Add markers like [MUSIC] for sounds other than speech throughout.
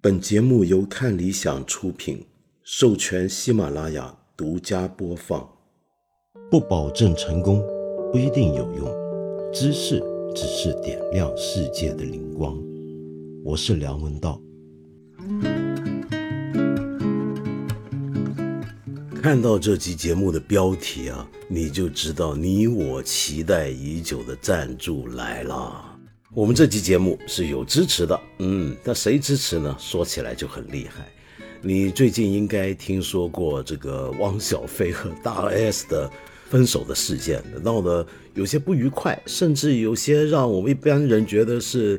本节目由看理想出品，授权喜马拉雅独家播放。不保证成功，不一定有用。知识只是点亮世界的灵光。我是梁文道。看到这期节目的标题啊，你就知道你我期待已久的赞助来了。我们这期节目是有支持的，嗯，那谁支持呢？说起来就很厉害。你最近应该听说过这个汪小菲和大 S 的分手的事件，闹得有些不愉快，甚至有些让我们一般人觉得是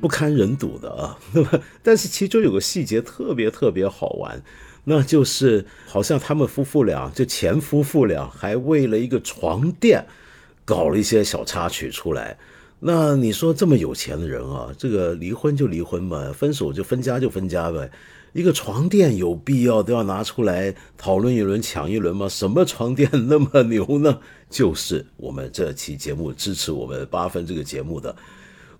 不堪人睹的啊。那么，但是其中有个细节特别特别好玩，那就是好像他们夫妇俩，就前夫妇俩，还为了一个床垫搞了一些小插曲出来。那你说这么有钱的人啊，这个离婚就离婚吧，分手就分家就分家呗。一个床垫有必要都要拿出来讨论一轮、抢一轮吗？什么床垫那么牛呢？就是我们这期节目支持我们八分这个节目的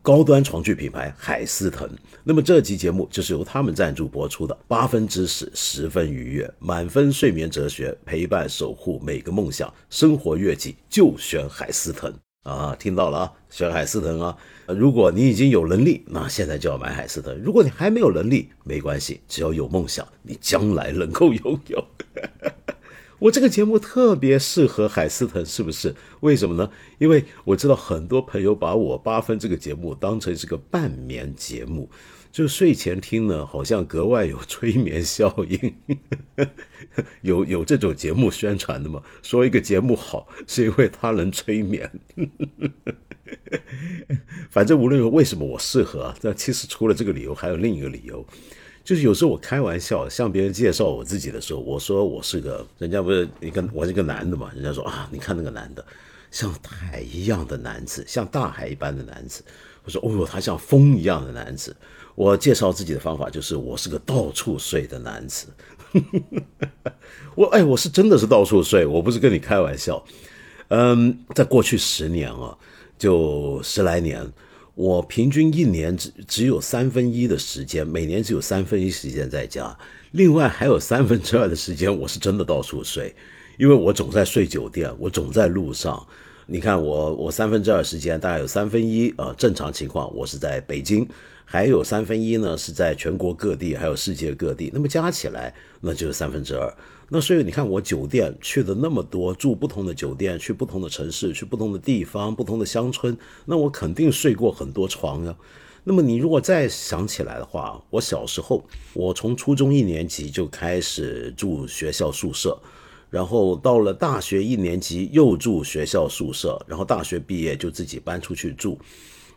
高端床具品牌海思腾。那么这期节目就是由他们赞助播出的。八分知识，十分愉悦，满分睡眠哲学，陪伴守护每个梦想，生活悦己就选海思腾。啊，听到了啊，选海思腾啊！如果你已经有能力，那现在就要买海思腾。如果你还没有能力，没关系，只要有梦想，你将来能够拥有。[LAUGHS] 我这个节目特别适合海思腾，是不是？为什么呢？因为我知道很多朋友把我八分这个节目当成是个半眠节目。就睡前听呢，好像格外有催眠效应。[LAUGHS] 有有这种节目宣传的吗？说一个节目好，是因为它能催眠。[LAUGHS] 反正无论为什么我适合，但其实除了这个理由，还有另一个理由，就是有时候我开玩笑向别人介绍我自己的时候，我说我是个，人家不是一个我是个男的嘛，人家说啊，你看那个男的，像海一样的男子，像大海一般的男子。我说哦哟，他像风一样的男子。我介绍自己的方法就是，我是个到处睡的男子。[LAUGHS] 我哎，我是真的是到处睡，我不是跟你开玩笑。嗯，在过去十年啊，就十来年，我平均一年只只有三分一的时间，每年只有三分一时间在家，另外还有三分之二的时间，我是真的到处睡，因为我总在睡酒店，我总在路上。你看我，我三分之二时间大概有三分一，呃，正常情况我是在北京，还有三分一呢是在全国各地，还有世界各地，那么加起来那就是三分之二。那所以你看我酒店去的那么多，住不同的酒店，去不同的城市，去不同的地方，不同的乡村，那我肯定睡过很多床呀。那么你如果再想起来的话，我小时候，我从初中一年级就开始住学校宿舍。然后到了大学一年级又住学校宿舍，然后大学毕业就自己搬出去住。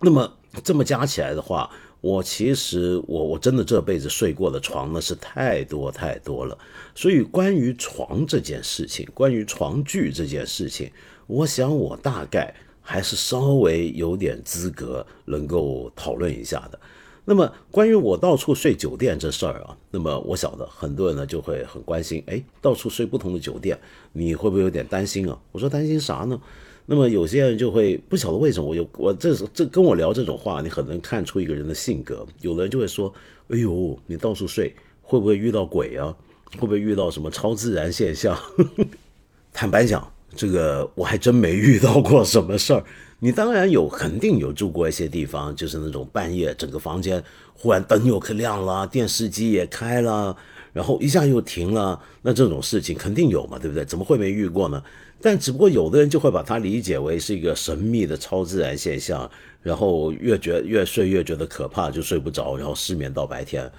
那么这么加起来的话，我其实我我真的这辈子睡过的床呢是太多太多了。所以关于床这件事情，关于床具这件事情，我想我大概还是稍微有点资格能够讨论一下的。那么关于我到处睡酒店这事儿啊，那么我晓得很多人呢就会很关心，哎，到处睡不同的酒店，你会不会有点担心啊？我说担心啥呢？那么有些人就会不晓得为什么我有我这这跟我聊这种话，你很能看出一个人的性格。有的人就会说，哎呦，你到处睡会不会遇到鬼啊？会不会遇到什么超自然现象？[LAUGHS] 坦白讲，这个我还真没遇到过什么事儿。你当然有，肯定有住过一些地方，就是那种半夜整个房间忽然灯又可亮了，电视机也开了，然后一下又停了，那这种事情肯定有嘛，对不对？怎么会没遇过呢？但只不过有的人就会把它理解为是一个神秘的超自然现象，然后越觉越睡越觉得可怕，就睡不着，然后失眠到白天。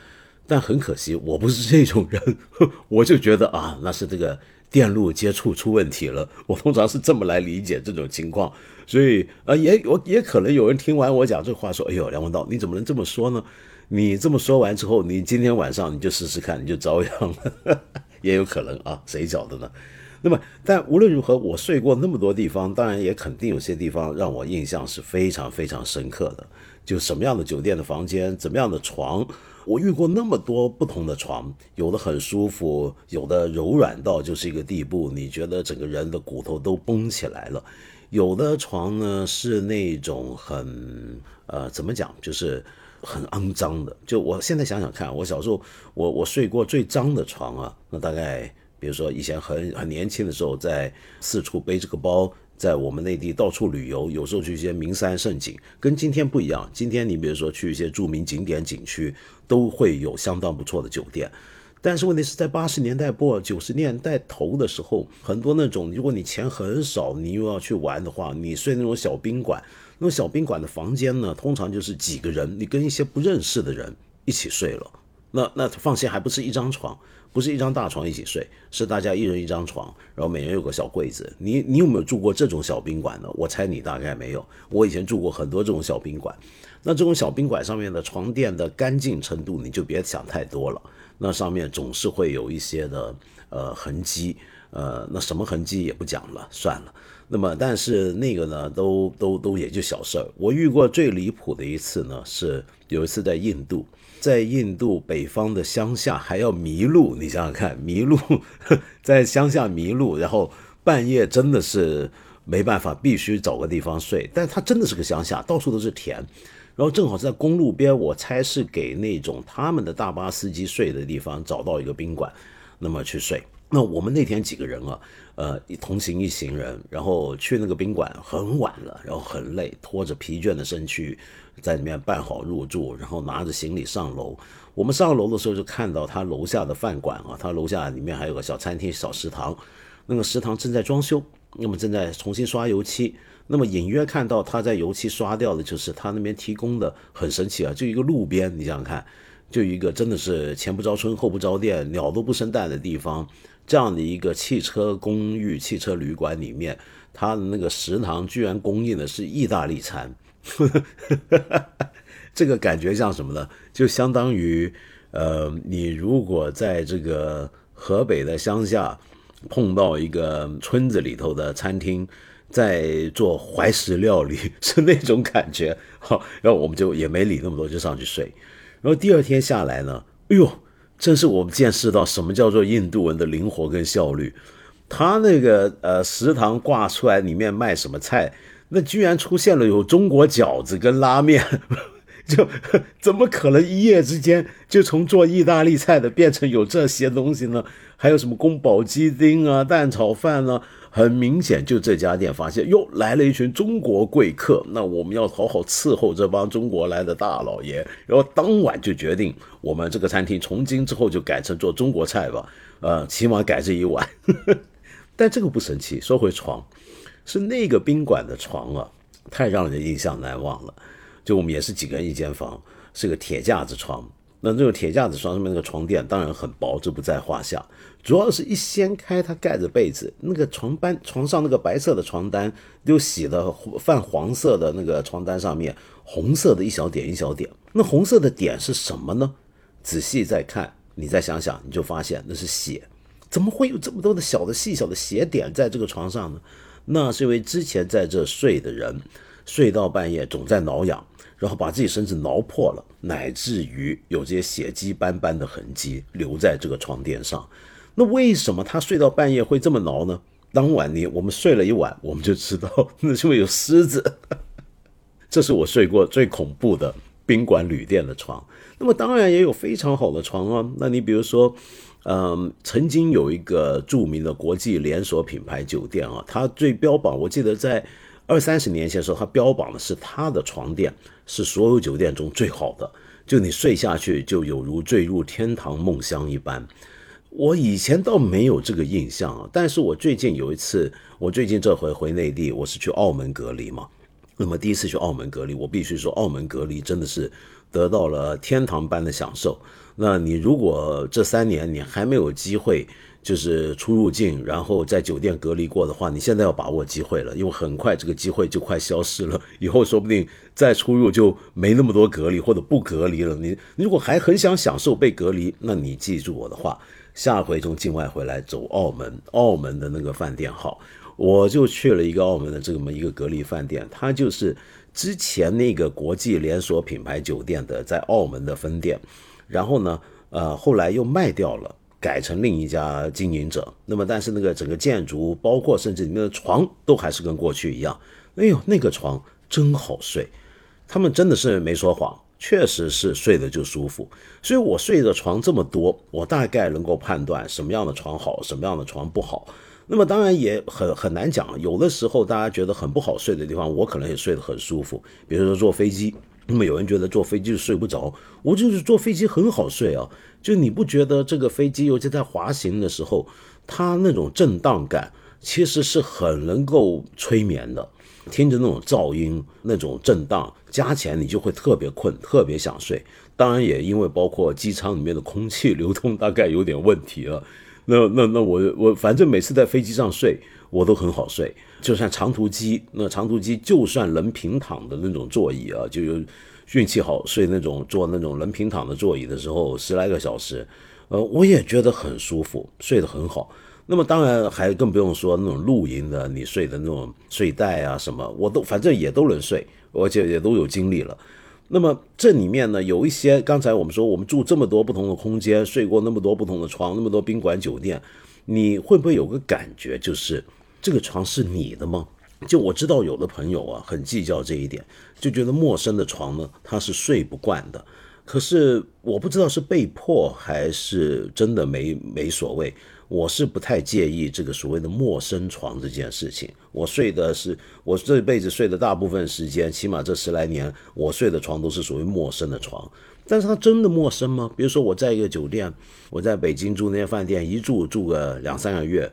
但很可惜，我不是这种人，[LAUGHS] 我就觉得啊，那是这个。电路接触出问题了，我通常是这么来理解这种情况，所以呃，也我也可能有人听完我讲这话说，哎呦，梁文道你怎么能这么说呢？你这么说完之后，你今天晚上你就试试看，你就遭殃了，[LAUGHS] 也有可能啊，谁晓得呢？那么，但无论如何，我睡过那么多地方，当然也肯定有些地方让我印象是非常非常深刻的，就什么样的酒店的房间，怎么样的床。我遇过那么多不同的床，有的很舒服，有的柔软到就是一个地步，你觉得整个人的骨头都绷起来了；有的床呢是那种很呃怎么讲，就是很肮脏的。就我现在想想看，我小时候我我睡过最脏的床啊，那大概比如说以前很很年轻的时候，在四处背这个包。在我们内地到处旅游，有时候去一些名山胜景，跟今天不一样。今天你比如说去一些著名景点景区，都会有相当不错的酒店。但是问题是在八十年代末九十年代头的时候，很多那种如果你钱很少，你又要去玩的话，你睡那种小宾馆，那种小宾馆的房间呢，通常就是几个人，你跟一些不认识的人一起睡了。那那放心，还不是一张床。不是一张大床一起睡，是大家一人一张床，然后每人有个小柜子。你你有没有住过这种小宾馆呢？我猜你大概没有。我以前住过很多这种小宾馆，那这种小宾馆上面的床垫的干净程度，你就别想太多了。那上面总是会有一些的呃痕迹，呃，那什么痕迹也不讲了，算了。那么但是那个呢，都都都也就小事儿。我遇过最离谱的一次呢，是有一次在印度。在印度北方的乡下还要迷路，你想想看，迷路 [LAUGHS] 在乡下迷路，然后半夜真的是没办法，必须找个地方睡。但它真的是个乡下，到处都是田，然后正好在公路边，我猜是给那种他们的大巴司机睡的地方找到一个宾馆，那么去睡。那我们那天几个人啊，呃，同行一行人，然后去那个宾馆很晚了，然后很累，拖着疲倦的身躯在里面办好入住，然后拿着行李上楼。我们上楼的时候就看到他楼下的饭馆啊，他楼下里面还有个小餐厅、小食堂，那个食堂正在装修，那么正在重新刷油漆。那么隐约看到他在油漆刷掉的就是他那边提供的，很神奇啊，就一个路边，你想想看，就一个真的是前不着村后不着店，鸟都不生蛋的地方。这样的一个汽车公寓、汽车旅馆里面，它的那个食堂居然供应的是意大利餐，[LAUGHS] 这个感觉像什么呢？就相当于，呃，你如果在这个河北的乡下碰到一个村子里头的餐厅，在做怀石料理，[LAUGHS] 是那种感觉。好，然后我们就也没理那么多，就上去睡。然后第二天下来呢，哎呦！真是我们见识到什么叫做印度人的灵活跟效率。他那个呃食堂挂出来里面卖什么菜，那居然出现了有中国饺子跟拉面，[LAUGHS] 就怎么可能一夜之间就从做意大利菜的变成有这些东西呢？还有什么宫保鸡丁啊、蛋炒饭呢？很明显，就这家店发现哟，来了一群中国贵客，那我们要好好伺候这帮中国来的大老爷。然后当晚就决定，我们这个餐厅从今之后就改成做中国菜吧，呃，起码改这一晚。[LAUGHS] 但这个不神奇，说回床，是那个宾馆的床啊，太让人印象难忘了。就我们也是几个人一间房，是个铁架子床。那这种铁架子床上面那个床垫当然很薄，这不在话下。主要是一掀开它盖着被子，那个床单床上那个白色的床单，就洗的泛黄色的那个床单上面，红色的一小点一小点。那红色的点是什么呢？仔细再看，你再想想，你就发现那是血。怎么会有这么多的小的细小的血点在这个床上呢？那是因为之前在这睡的人，睡到半夜总在挠痒。然后把自己身子挠破了，乃至于有这些血迹斑斑的痕迹留在这个床垫上。那为什么他睡到半夜会这么挠呢？当晚你我们睡了一晚，我们就知道 [LAUGHS] 那是因为有虱子。[LAUGHS] 这是我睡过最恐怖的宾馆旅店的床。那么当然也有非常好的床啊。那你比如说，嗯，曾经有一个著名的国际连锁品牌酒店啊，它最标榜，我记得在。二三十年前的时候，它标榜的是它的床垫是所有酒店中最好的，就你睡下去就有如坠入天堂梦乡一般。我以前倒没有这个印象啊，但是我最近有一次，我最近这回回内地，我是去澳门隔离嘛。那么第一次去澳门隔离，我必须说，澳门隔离真的是得到了天堂般的享受。那你如果这三年你还没有机会，就是出入境，然后在酒店隔离过的话，你现在要把握机会了，因为很快这个机会就快消失了。以后说不定再出入就没那么多隔离或者不隔离了。你如果还很想享受被隔离，那你记住我的话，下回从境外回来走澳门，澳门的那个饭店好，我就去了一个澳门的这么一个隔离饭店，它就是之前那个国际连锁品牌酒店的在澳门的分店，然后呢，呃，后来又卖掉了。改成另一家经营者。那么，但是那个整个建筑，包括甚至里面的床，都还是跟过去一样。哎呦，那个床真好睡，他们真的是没说谎，确实是睡得就舒服。所以我睡的床这么多，我大概能够判断什么样的床好，什么样的床不好。那么当然也很很难讲，有的时候大家觉得很不好睡的地方，我可能也睡得很舒服。比如说坐飞机，那么有人觉得坐飞机睡不着，我就是坐飞机很好睡啊。就你不觉得这个飞机，尤其在滑行的时候，它那种震荡感其实是很能够催眠的。听着那种噪音、那种震荡，加起来你就会特别困，特别想睡。当然也因为包括机舱里面的空气流通大概有点问题了。那那那我我反正每次在飞机上睡，我都很好睡。就算长途机，那长途机就算能平躺的那种座椅啊，就有运气好睡那种坐那种能平躺的座椅的时候，十来个小时，呃，我也觉得很舒服，睡得很好。那么当然还更不用说那种露营的，你睡的那种睡袋啊什么，我都反正也都能睡，而且也都有经历了。那么这里面呢，有一些刚才我们说，我们住这么多不同的空间，睡过那么多不同的床，那么多宾馆酒店，你会不会有个感觉，就是这个床是你的吗？就我知道有的朋友啊，很计较这一点，就觉得陌生的床呢，他是睡不惯的。可是我不知道是被迫还是真的没没所谓。我是不太介意这个所谓的陌生床这件事情。我睡的是我这辈子睡的大部分时间，起码这十来年，我睡的床都是属于陌生的床。但是它真的陌生吗？比如说我在一个酒店，我在北京住那些饭店，一住住个两三个月，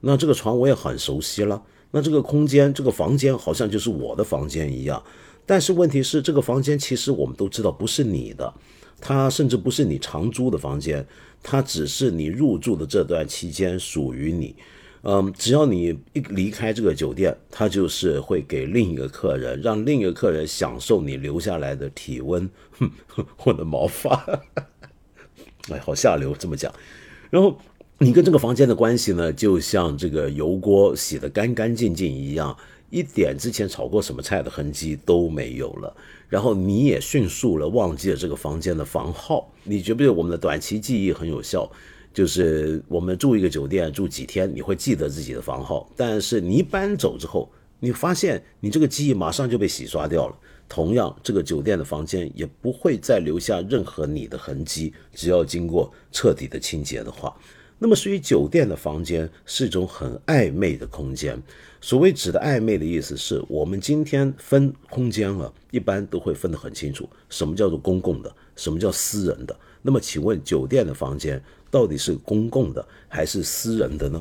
那这个床我也很熟悉了。那这个空间，这个房间好像就是我的房间一样。但是问题是，这个房间其实我们都知道不是你的，它甚至不是你常租的房间。它只是你入住的这段期间属于你，嗯，只要你一离开这个酒店，它就是会给另一个客人，让另一个客人享受你留下来的体温，哼，[LAUGHS] 我的毛发，[LAUGHS] 哎，好下流这么讲。然后你跟这个房间的关系呢，就像这个油锅洗得干干净净一样。一点之前炒过什么菜的痕迹都没有了，然后你也迅速了忘记了这个房间的房号。你觉不觉得我们的短期记忆很有效？就是我们住一个酒店住几天，你会记得自己的房号，但是你搬走之后，你发现你这个记忆马上就被洗刷掉了。同样，这个酒店的房间也不会再留下任何你的痕迹，只要经过彻底的清洁的话。那么，属于酒店的房间是一种很暧昧的空间。所谓指的暧昧的意思是，我们今天分空间了，一般都会分得很清楚，什么叫做公共的，什么叫私人的。那么，请问酒店的房间到底是公共的还是私人的呢？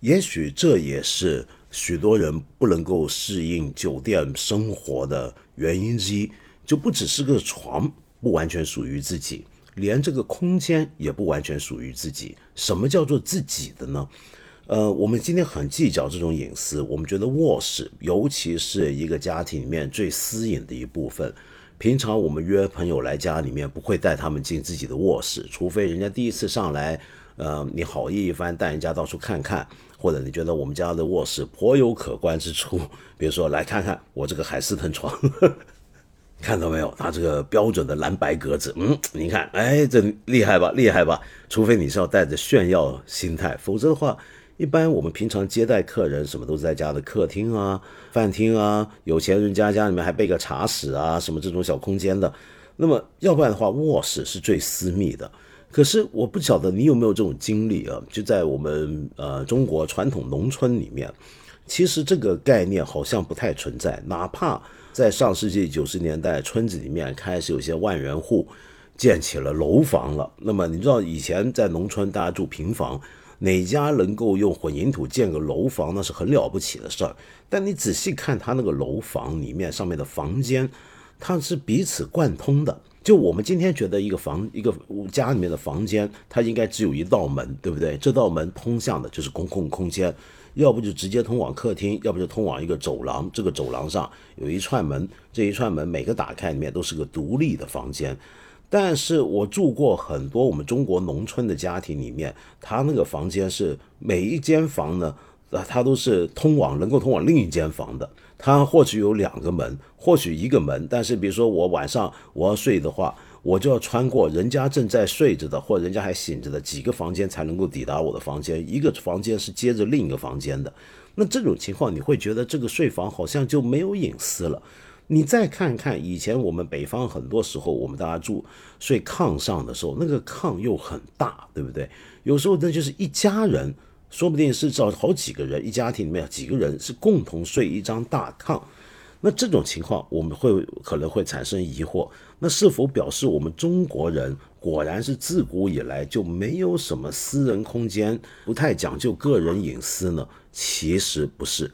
也许这也是许多人不能够适应酒店生活的原因之一，就不只是个床不完全属于自己。连这个空间也不完全属于自己。什么叫做自己的呢？呃，我们今天很计较这种隐私。我们觉得卧室，尤其是一个家庭里面最私隐的一部分。平常我们约朋友来家里面，不会带他们进自己的卧室，除非人家第一次上来，呃，你好意一番带人家到处看看，或者你觉得我们家的卧室颇有可观之处，比如说来看看我这个海丝腾床。看到没有？它这个标准的蓝白格子，嗯，你看，哎，这厉害吧？厉害吧？除非你是要带着炫耀心态，否则的话，一般我们平常接待客人，什么都是在家的客厅啊、饭厅啊，有钱人家家里面还备个茶室啊，什么这种小空间的。那么，要不然的话，卧室是最私密的。可是，我不晓得你有没有这种经历啊？就在我们呃中国传统农村里面，其实这个概念好像不太存在，哪怕。在上世纪九十年代，村子里面开始有些万元户建起了楼房了。那么你知道以前在农村大家住平房，哪家能够用混凝土建个楼房，那是很了不起的事儿。但你仔细看他那个楼房里面上面的房间，它是彼此贯通的。就我们今天觉得一个房一个家里面的房间，它应该只有一道门，对不对？这道门通向的就是公共空间。要不就直接通往客厅，要不就通往一个走廊。这个走廊上有一串门，这一串门每个打开里面都是个独立的房间。但是我住过很多我们中国农村的家庭里面，他那个房间是每一间房呢，啊，它都是通往能够通往另一间房的。它或许有两个门，或许一个门，但是比如说我晚上我要睡的话。我就要穿过人家正在睡着的或人家还醒着的几个房间才能够抵达我的房间，一个房间是接着另一个房间的。那这种情况，你会觉得这个睡房好像就没有隐私了。你再看看以前我们北方很多时候，我们大家住睡炕上的时候，那个炕又很大，对不对？有时候那就是一家人，说不定是找好几个人，一家庭里面几个人是共同睡一张大炕。那这种情况，我们会可能会产生疑惑，那是否表示我们中国人果然是自古以来就没有什么私人空间，不太讲究个人隐私呢？其实不是，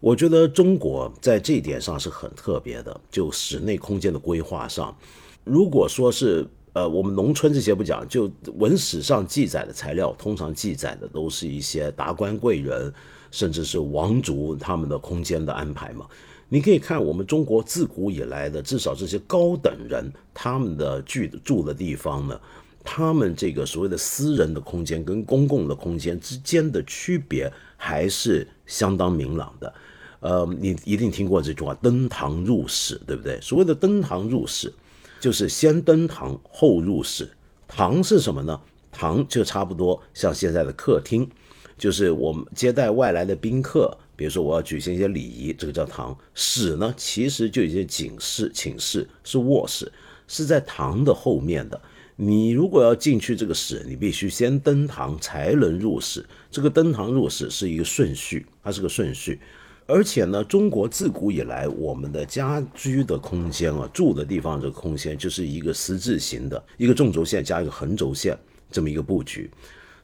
我觉得中国在这一点上是很特别的，就室内空间的规划上，如果说是呃我们农村这些不讲，就文史上记载的材料，通常记载的都是一些达官贵人，甚至是王族他们的空间的安排嘛。你可以看我们中国自古以来的，至少这些高等人他们的居住的地方呢，他们这个所谓的私人的空间跟公共的空间之间的区别还是相当明朗的。呃，你一定听过这句话“登堂入室”，对不对？所谓的“登堂入室”，就是先登堂后入室。堂是什么呢？堂就差不多像现在的客厅，就是我们接待外来的宾客。比如说，我要举行一些礼仪，这个叫堂。室呢，其实就一些寝室，寝室是卧室，是在堂的后面的。你如果要进去这个室，你必须先登堂才能入室。这个登堂入室是一个顺序，它是个顺序。而且呢，中国自古以来，我们的家居的空间啊，住的地方这个空间就是一个十字形的，一个纵轴线加一个横轴线这么一个布局。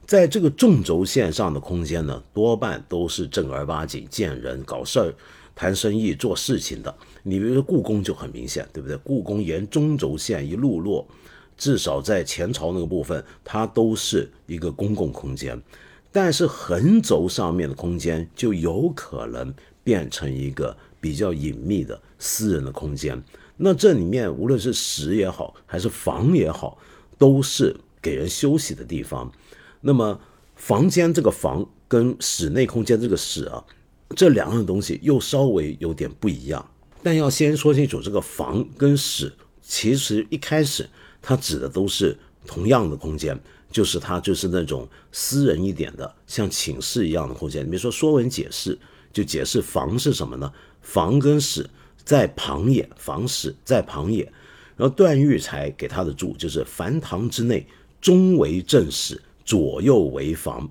在这个纵轴线上的空间呢，多半都是正儿八经见人、搞事儿、谈生意、做事情的。你比如说故宫就很明显，对不对？故宫沿中轴线一路落，至少在前朝那个部分，它都是一个公共空间。但是横轴上面的空间就有可能变成一个比较隐秘的私人的空间。那这里面无论是室也好，还是房也好，都是给人休息的地方。那么，房间这个房跟室内空间这个室啊，这两样东西又稍微有点不一样。但要先说清楚，这个房跟室其实一开始它指的都是同样的空间，就是它就是那种私人一点的，像寝室一样的空间。你比如说《说文解释》就解释房是什么呢？房跟室在旁也，房室在旁也。然后段玉裁给他的注就是“凡堂之内，中为正室”。左右为房，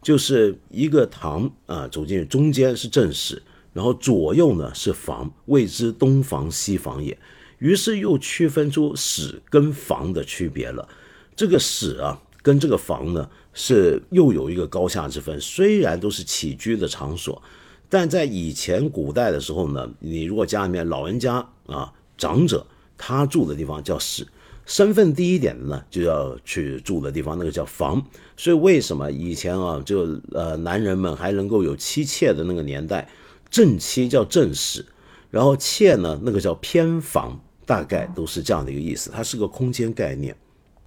就是一个堂啊，走进去中间是正室，然后左右呢是房，谓之东房西房也。于是又区分出室跟房的区别了。这个室啊，跟这个房呢是又有一个高下之分。虽然都是起居的场所，但在以前古代的时候呢，你如果家里面老人家啊长者，他住的地方叫室。身份低一点的呢，就要去住的地方，那个叫房。所以为什么以前啊，就呃男人们还能够有妻妾的那个年代，正妻叫正室，然后妾呢，那个叫偏房，大概都是这样的一个意思。它是个空间概念。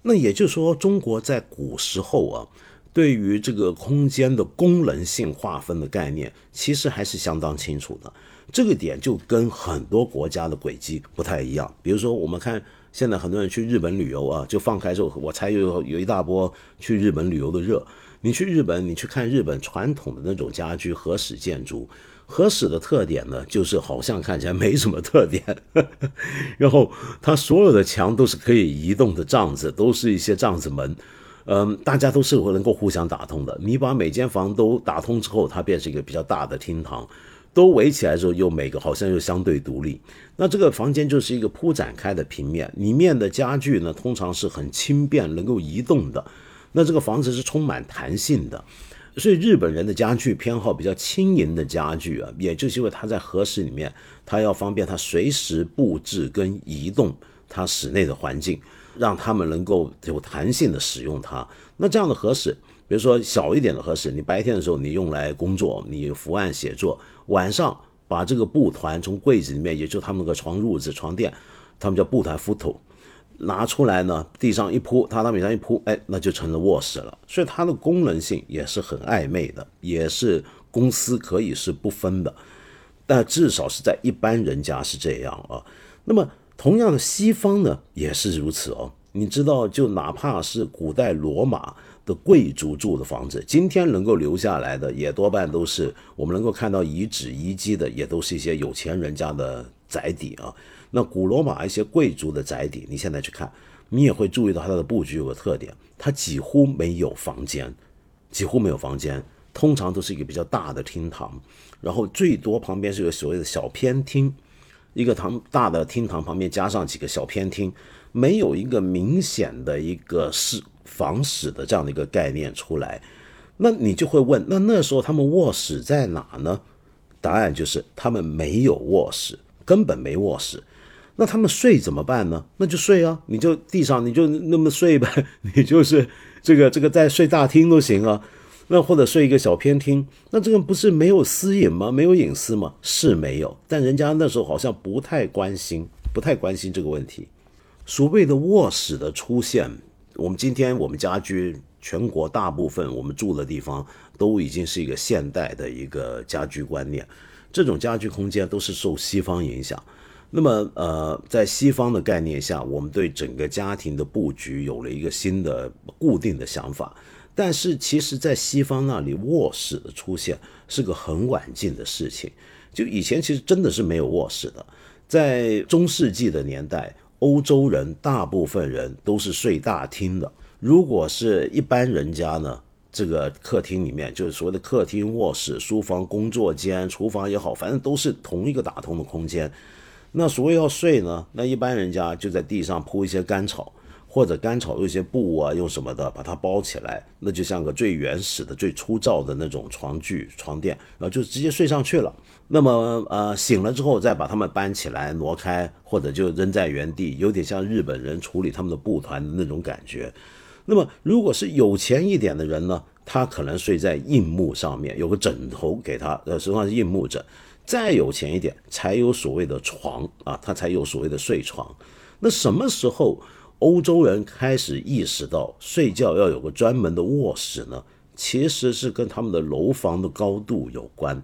那也就是说，中国在古时候啊，对于这个空间的功能性划分的概念，其实还是相当清楚的。这个点就跟很多国家的轨迹不太一样。比如说，我们看。现在很多人去日本旅游啊，就放开之后，我才有有一大波去日本旅游的热。你去日本，你去看日本传统的那种家居和室建筑，和室的特点呢，就是好像看起来没什么特点，[LAUGHS] 然后它所有的墙都是可以移动的帐子，都是一些帐子门，嗯，大家都是能够互相打通的。你把每间房都打通之后，它变成一个比较大的厅堂。都围起来之后，又每个好像又相对独立。那这个房间就是一个铺展开的平面，里面的家具呢，通常是很轻便，能够移动的。那这个房子是充满弹性的，所以日本人的家具偏好比较轻盈的家具啊，也就是因为它在合室里面，它要方便它随时布置跟移动它室内的环境，让他们能够有弹性的使用它。那这样的合室。比如说小一点的合适，你白天的时候你用来工作，你伏案写作；晚上把这个布团从柜子里面，也就他们那个床褥子、床垫，他们叫布团 photo，拿出来呢，地上一铺，榻榻米上一铺，哎，那就成了卧室了。所以它的功能性也是很暧昧的，也是公司可以是不分的，但至少是在一般人家是这样啊。那么同样的西方呢，也是如此哦。你知道，就哪怕是古代罗马的贵族住的房子，今天能够留下来的，也多半都是我们能够看到遗址遗迹的，也都是一些有钱人家的宅邸啊。那古罗马一些贵族的宅邸，你现在去看，你也会注意到它的布局有个特点，它几乎没有房间，几乎没有房间，通常都是一个比较大的厅堂，然后最多旁边是有所谓的小偏厅。一个堂大的厅堂旁边加上几个小偏厅，没有一个明显的一个是房室的这样的一个概念出来，那你就会问，那那时候他们卧室在哪呢？答案就是他们没有卧室，根本没卧室。那他们睡怎么办呢？那就睡啊，你就地上你就那么睡呗，[LAUGHS] 你就是这个这个在睡大厅都行啊。那或者睡一个小偏厅，那这个不是没有私隐吗？没有隐私吗？是没有，但人家那时候好像不太关心，不太关心这个问题。所谓的卧室的出现，我们今天我们家居全国大部分我们住的地方都已经是一个现代的一个家居观念，这种家居空间都是受西方影响。那么呃，在西方的概念下，我们对整个家庭的布局有了一个新的固定的想法。但是其实，在西方那里，卧室的出现是个很晚近的事情。就以前其实真的是没有卧室的。在中世纪的年代，欧洲人大部分人都是睡大厅的。如果是一般人家呢，这个客厅里面就是所谓的客厅、卧室、书房、工作间、厨房也好，反正都是同一个打通的空间。那所谓要睡呢，那一般人家就在地上铺一些干草。或者干草用一些布啊，用什么的把它包起来，那就像个最原始的、最粗糙的那种床具、床垫，然后就直接睡上去了。那么呃醒了之后再把它们搬起来、挪开，或者就扔在原地，有点像日本人处理他们的布团的那种感觉。那么如果是有钱一点的人呢，他可能睡在硬木上面，有个枕头给他，呃，实际上是硬木枕。再有钱一点，才有所谓的床啊，他才有所谓的睡床。那什么时候？欧洲人开始意识到睡觉要有个专门的卧室呢，其实是跟他们的楼房的高度有关。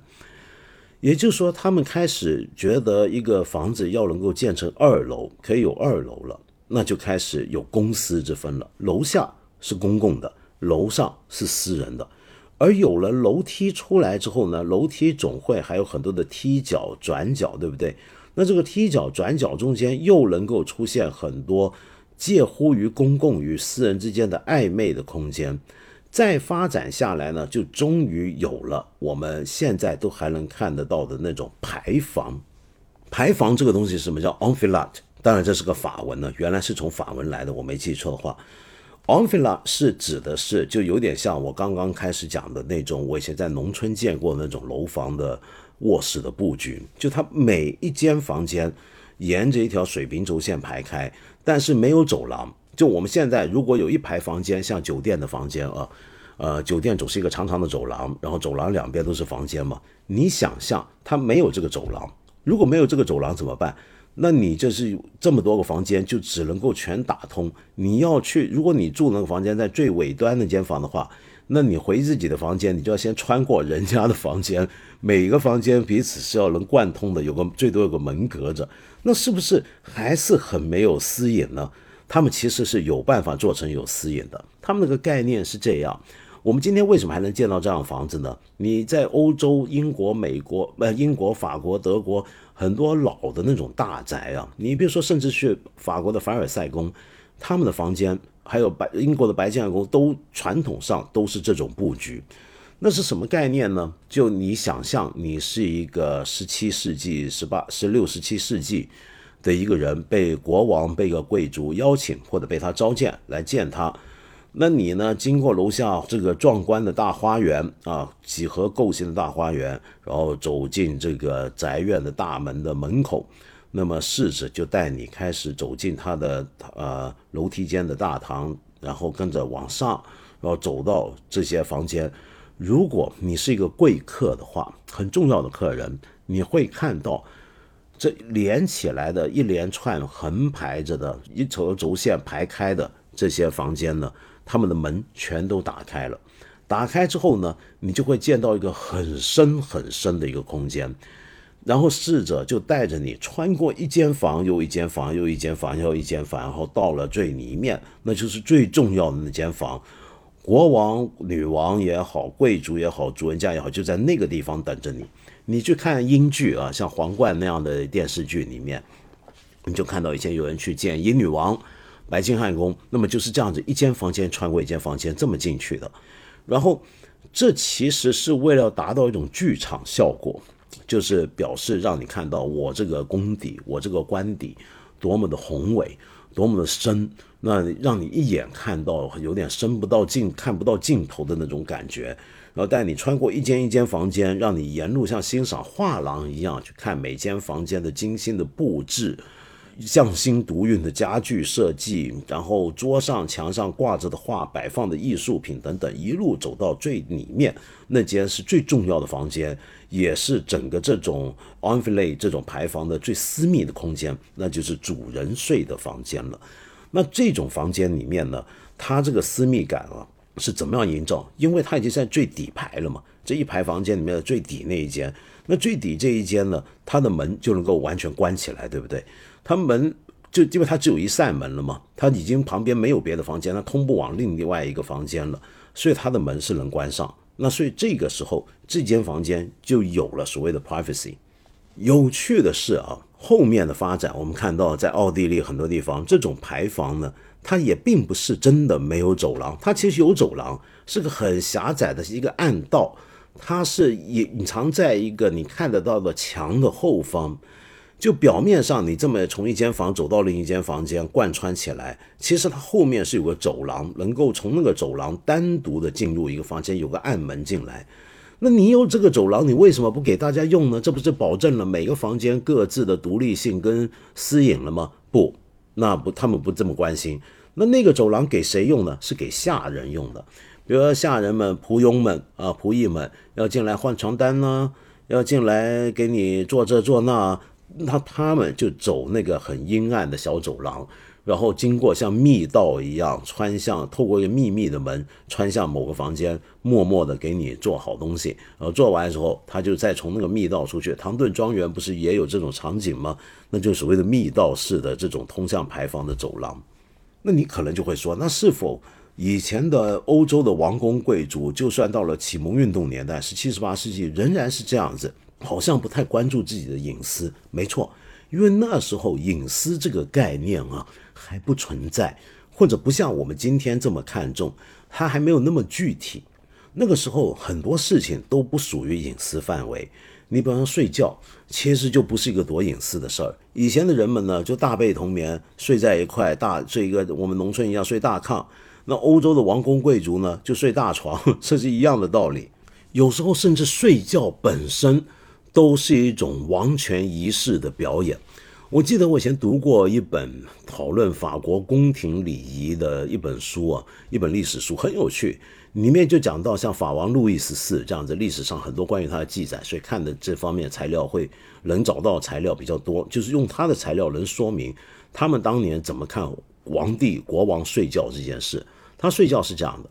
也就是说，他们开始觉得一个房子要能够建成二楼，可以有二楼了，那就开始有公私之分了。楼下是公共的，楼上是私人的。而有了楼梯出来之后呢，楼梯总会还有很多的踢脚、转角，对不对？那这个踢脚、转角中间又能够出现很多。介乎于公共与私人之间的暧昧的空间，再发展下来呢，就终于有了我们现在都还能看得到的那种牌房。牌房这个东西什么叫 enfilade？当然这是个法文呢，原来是从法文来的，我没记错的话，enfilade 是指的是就有点像我刚刚开始讲的那种，我以前在农村见过那种楼房的卧室的布局，就它每一间房间沿着一条水平轴线排开。但是没有走廊。就我们现在如果有一排房间，像酒店的房间啊，呃，酒店总是一个长长的走廊，然后走廊两边都是房间嘛。你想象它没有这个走廊，如果没有这个走廊怎么办？那你这是这么多个房间，就只能够全打通。你要去，如果你住那个房间在最尾端那间房的话，那你回自己的房间，你就要先穿过人家的房间，每个房间彼此是要能贯通的，有个最多有个门隔着。那是不是还是很没有私隐呢？他们其实是有办法做成有私隐的。他们那个概念是这样：我们今天为什么还能见到这样房子呢？你在欧洲、英国、美国、呃，英国、法国、德国很多老的那种大宅啊，你比如说，甚至去法国的凡尔赛宫，他们的房间，还有白英国的白金汉宫，都传统上都是这种布局。那是什么概念呢？就你想象，你是一个十七世纪、十八、十六、十七世纪的一个人，被国王、被一个贵族邀请，或者被他召见来见他。那你呢？经过楼下这个壮观的大花园啊，几何构型的大花园，然后走进这个宅院的大门的门口，那么侍者就带你开始走进他的呃楼梯间的大堂，然后跟着往上，然后走到这些房间。如果你是一个贵客的话，很重要的客人，你会看到这连起来的一连串横排着的一条轴线排开的这些房间呢，他们的门全都打开了。打开之后呢，你就会见到一个很深很深的一个空间。然后侍者就带着你穿过一间房又一间房又一间房又一间房，然后到了最里面，那就是最重要的那间房。国王、女王也好，贵族也好，主人家也好，就在那个地方等着你。你去看英剧啊，像《皇冠》那样的电视剧里面，你就看到以前有人去见英女王、白金汉宫，那么就是这样子，一间房间穿过一间房间这么进去的。然后，这其实是为了达到一种剧场效果。就是表示让你看到我这个功底，我这个官邸多么的宏伟，多么的深，那让你一眼看到有点深不到尽、看不到尽头的那种感觉，然后带你穿过一间一间房间，让你沿路像欣赏画廊一样去看每间房间的精心的布置。匠心独运的家具设计，然后桌上、墙上挂着的画、摆放的艺术品等等，一路走到最里面那间是最重要的房间，也是整个这种 o n f i l e 这种排房的最私密的空间，那就是主人睡的房间了。那这种房间里面呢，它这个私密感啊是怎么样营造？因为它已经在最底排了嘛，这一排房间里面的最底那一间，那最底这一间呢，它的门就能够完全关起来，对不对？它门就因为它只有一扇门了嘛，它已经旁边没有别的房间，它通不往另外一个房间了，所以它的门是能关上。那所以这个时候，这间房间就有了所谓的 privacy。有趣的是啊，后面的发展我们看到，在奥地利很多地方，这种排房呢，它也并不是真的没有走廊，它其实有走廊，是个很狭窄的一个暗道，它是隐藏在一个你看得到的墙的后方。就表面上，你这么从一间房走到另一间房间贯穿起来，其实它后面是有个走廊，能够从那个走廊单独的进入一个房间，有个暗门进来。那你有这个走廊，你为什么不给大家用呢？这不是保证了每个房间各自的独立性跟私隐了吗？不，那不，他们不这么关心。那那个走廊给谁用呢？是给下人用的，比如说下人们、仆佣们啊、仆役们要进来换床单呢，要进来给你做这做那。那他们就走那个很阴暗的小走廊，然后经过像密道一样穿向，透过一个秘密的门穿向某个房间，默默的给你做好东西。然后做完之后，他就再从那个密道出去。唐顿庄园不是也有这种场景吗？那就所谓的密道式的这种通向牌坊的走廊。那你可能就会说，那是否以前的欧洲的王公贵族，就算到了启蒙运动年代，十七、十八世纪，仍然是这样子？好像不太关注自己的隐私，没错，因为那时候隐私这个概念啊还不存在，或者不像我们今天这么看重，它还没有那么具体。那个时候很多事情都不属于隐私范围。你比方说睡觉，其实就不是一个多隐私的事儿。以前的人们呢，就大被同眠，睡在一块大睡一个我们农村一样睡大炕。那欧洲的王公贵族呢，就睡大床，[LAUGHS] 这是一样的道理。有时候甚至睡觉本身。都是一种王权仪式的表演。我记得我以前读过一本讨论法国宫廷礼仪的一本书啊，一本历史书很有趣，里面就讲到像法王路易十四这样子，历史上很多关于他的记载，所以看的这方面材料会能找到材料比较多，就是用他的材料能说明他们当年怎么看皇帝国王睡觉这件事。他睡觉是这样的。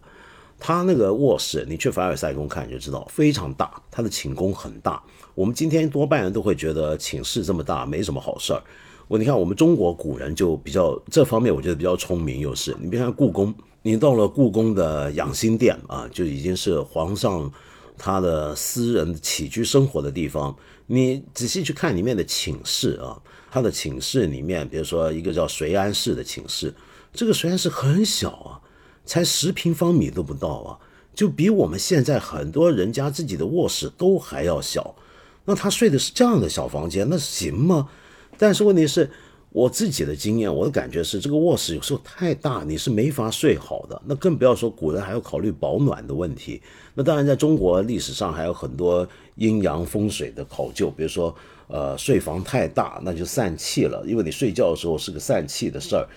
他那个卧室，你去凡尔赛宫看就知道，非常大。他的寝宫很大。我们今天多半人都会觉得寝室这么大没什么好事儿。我你看，我们中国古人就比较这方面，我觉得比较聪明。又是你别看故宫，你到了故宫的养心殿啊，就已经是皇上他的私人起居生活的地方。你仔细去看里面的寝室啊，他的寝室里面，比如说一个叫随安室的寝室，这个随安室很小啊。才十平方米都不到啊，就比我们现在很多人家自己的卧室都还要小。那他睡的是这样的小房间，那行吗？但是问题是，我自己的经验，我的感觉是，这个卧室有时候太大，你是没法睡好的。那更不要说古人还要考虑保暖的问题。那当然，在中国历史上还有很多阴阳风水的考究，比如说，呃，睡房太大，那就散气了，因为你睡觉的时候是个散气的事儿，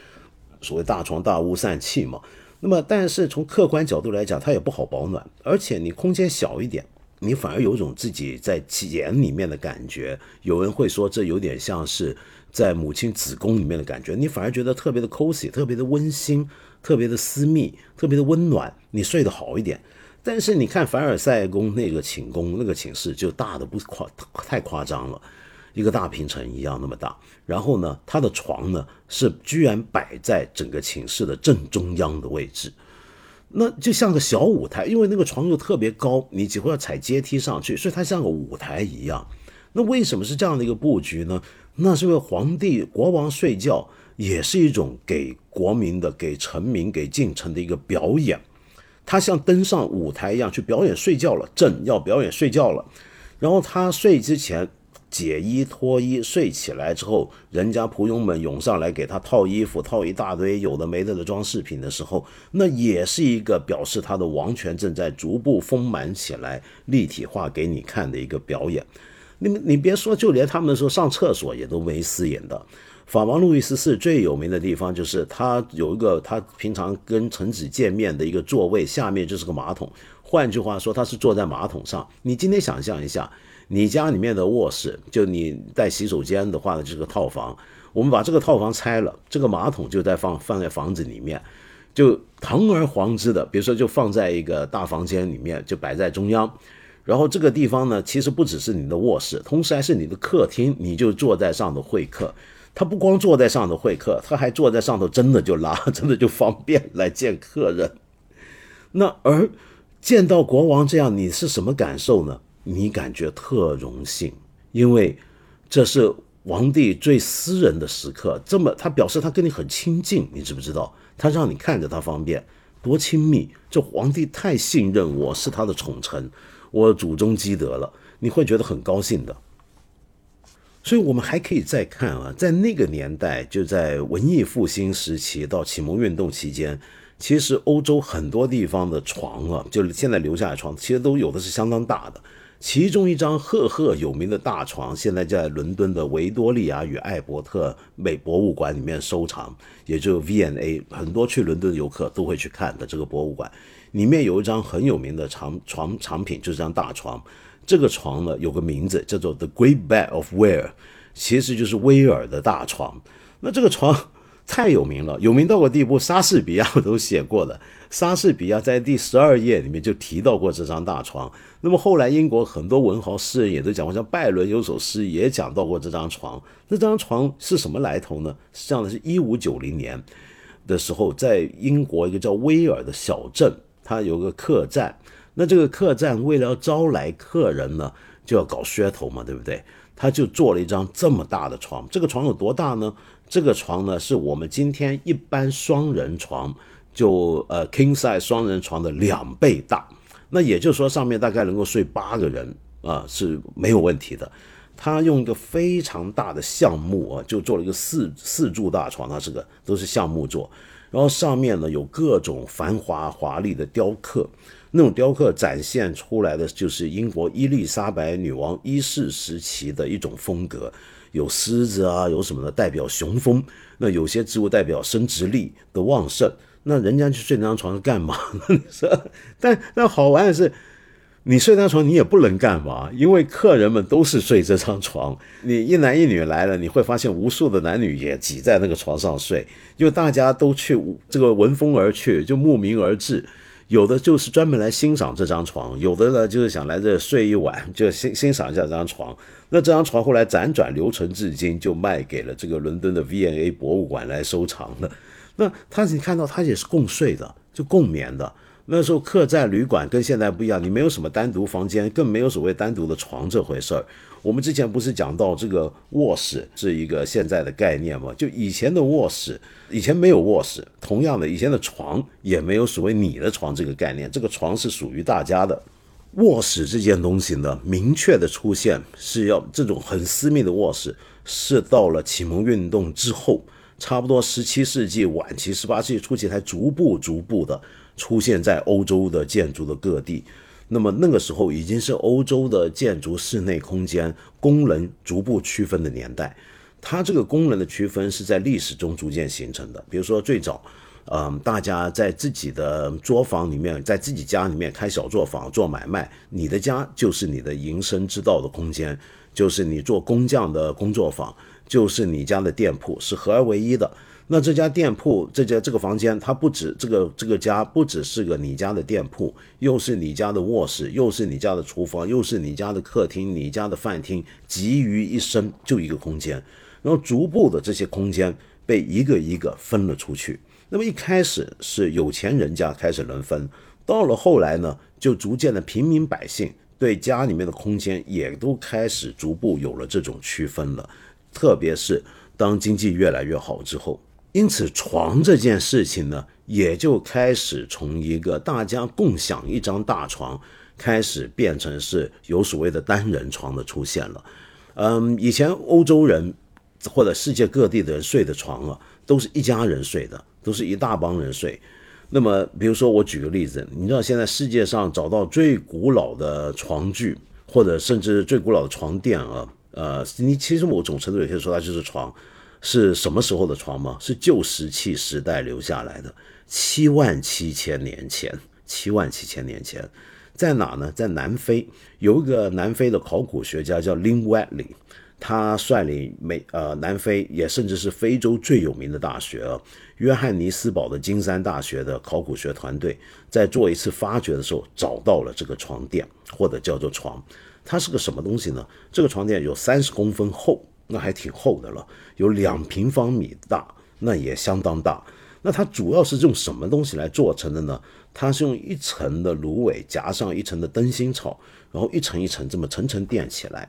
所谓大床大屋散气嘛。那么，但是从客观角度来讲，它也不好保暖，而且你空间小一点，你反而有种自己在茧里面的感觉。有人会说，这有点像是在母亲子宫里面的感觉，你反而觉得特别的 cozy，特别的温馨，特别的私密，特别的温暖，你睡得好一点。但是你看凡尔赛宫那个寝宫那个寝室就大的不夸太夸张了，一个大平层一样那么大。然后呢，他的床呢是居然摆在整个寝室的正中央的位置，那就像个小舞台，因为那个床又特别高，你几乎要踩阶梯上去，所以它像个舞台一样。那为什么是这样的一个布局呢？那是因为皇帝国王睡觉也是一种给国民的、给臣民、给进臣的一个表演，他像登上舞台一样去表演睡觉了，朕要表演睡觉了，然后他睡之前。解衣脱衣，睡起来之后，人家仆佣们涌上来给他套衣服，套一大堆有的没的的装饰品的时候，那也是一个表示他的王权正在逐步丰满起来、立体化给你看的一个表演。你，你别说，就连他们说上厕所也都没私隐的。法王路易十四最有名的地方就是他有一个他平常跟臣子见面的一个座位，下面就是个马桶。换句话说，他是坐在马桶上。你今天想象一下。你家里面的卧室，就你带洗手间的话呢，就是个套房。我们把这个套房拆了，这个马桶就在放放在房子里面，就堂而皇之的，比如说就放在一个大房间里面，就摆在中央。然后这个地方呢，其实不只是你的卧室，同时还是你的客厅，你就坐在上头会客。他不光坐在上头会客，他还坐在上头，真的就拉，[LAUGHS] 真的就方便来见客人。那而见到国王这样，你是什么感受呢？你感觉特荣幸，因为这是皇帝最私人的时刻。这么，他表示他跟你很亲近，你知不知道？他让你看着他方便，多亲密！这皇帝太信任我，是他的宠臣，我祖宗积德了，你会觉得很高兴的。所以，我们还可以再看啊，在那个年代，就在文艺复兴时期到启蒙运动期间，其实欧洲很多地方的床啊，就是现在留下来床，其实都有的是相当大的。其中一张赫赫有名的大床，现在在伦敦的维多利亚与艾伯特美博物馆里面收藏，也就 V&A，很多去伦敦的游客都会去看的这个博物馆。里面有一张很有名的床床藏品，就是张大床。这个床呢有个名字叫做 The Great Bed of Ware，其实就是威尔的大床。那这个床。太有名了，有名到个地步，莎士比亚我都写过的。莎士比亚在第十二页里面就提到过这张大床。那么后来英国很多文豪诗人也都讲过，像拜伦有首诗也讲到过这张床。那张床是什么来头呢？是这样的，是一五九零年的时候，在英国一个叫威尔的小镇，它有个客栈。那这个客栈为了招来客人呢，就要搞噱头嘛，对不对？他就做了一张这么大的床。这个床有多大呢？这个床呢，是我们今天一般双人床，就呃 king size 双人床的两倍大。那也就是说，上面大概能够睡八个人啊，是没有问题的。他用一个非常大的橡木啊，就做了一个四四柱大床，它这个都是橡木做。然后上面呢有各种繁华华丽的雕刻，那种雕刻展现出来的就是英国伊丽莎白女王一世时期的一种风格。有狮子啊，有什么的代表雄风？那有些植物代表生殖力的旺盛。那人家去睡那张床是干嘛？[LAUGHS] 你说，但那好玩的是，你睡那张床你也不能干嘛，因为客人们都是睡这张床。你一男一女来了，你会发现无数的男女也挤在那个床上睡，因为大家都去这个闻风而去，就慕名而至。有的就是专门来欣赏这张床，有的呢就是想来这睡一晚，就欣欣赏一下这张床。那这张床后来辗转流传至今，就卖给了这个伦敦的 V&A 博物馆来收藏了。那他你看到他也是共睡的，就共眠的。那时候客栈旅馆跟现在不一样，你没有什么单独房间，更没有所谓单独的床这回事儿。我们之前不是讲到这个卧室是一个现在的概念吗？就以前的卧室，以前没有卧室，同样的，以前的床也没有所谓你的床这个概念，这个床是属于大家的。卧室这件东西呢，明确的出现是要这种很私密的卧室，是到了启蒙运动之后，差不多十七世纪晚期、十八世纪初期才逐步逐步的出现在欧洲的建筑的各地。那么那个时候已经是欧洲的建筑室内空间功能逐步区分的年代，它这个功能的区分是在历史中逐渐形成的。比如说最早，嗯，大家在自己的作坊里面，在自己家里面开小作坊做买卖，你的家就是你的营生之道的空间，就是你做工匠的工作坊，就是你家的店铺，是合而为一的。那这家店铺，这家这个房间，它不止这个这个家不只是个你家的店铺，又是你家的卧室，又是你家的厨房，又是你家的客厅，你家的饭厅，集于一身就一个空间。然后逐步的这些空间被一个一个分了出去。那么一开始是有钱人家开始轮分，到了后来呢，就逐渐的平民百姓对家里面的空间也都开始逐步有了这种区分了。特别是当经济越来越好之后。因此，床这件事情呢，也就开始从一个大家共享一张大床，开始变成是有所谓的单人床的出现了。嗯，以前欧洲人或者世界各地的人睡的床啊，都是一家人睡的，都是一大帮人睡。那么，比如说我举个例子，你知道现在世界上找到最古老的床具，或者甚至最古老的床垫啊，呃，你其实某种程度也可以说它就是床。是什么时候的床吗？是旧石器时代留下来的，七万七千年前。七万七千年前，在哪呢？在南非，有一个南非的考古学家叫 Lin Watley，他率领美呃南非也甚至是非洲最有名的大学啊，约翰尼斯堡的金山大学的考古学团队，在做一次发掘的时候，找到了这个床垫，或者叫做床。它是个什么东西呢？这个床垫有三十公分厚。那还挺厚的了，有两平方米大，那也相当大。那它主要是用什么东西来做成的呢？它是用一层的芦苇夹上一层的灯芯草，然后一层一层这么层层垫起来。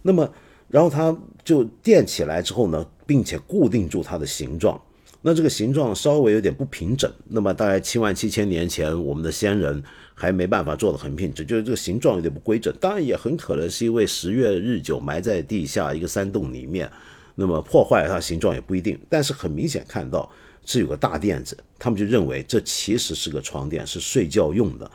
那么，然后它就垫起来之后呢，并且固定住它的形状。那这个形状稍微有点不平整。那么大概七万七千年前，我们的先人还没办法做的很平整，就是这个形状有点不规整。当然也很可能是因为十月日久埋在地下一个山洞里面，那么破坏它形状也不一定。但是很明显看到是有个大垫子，他们就认为这其实是个床垫，是睡觉用的。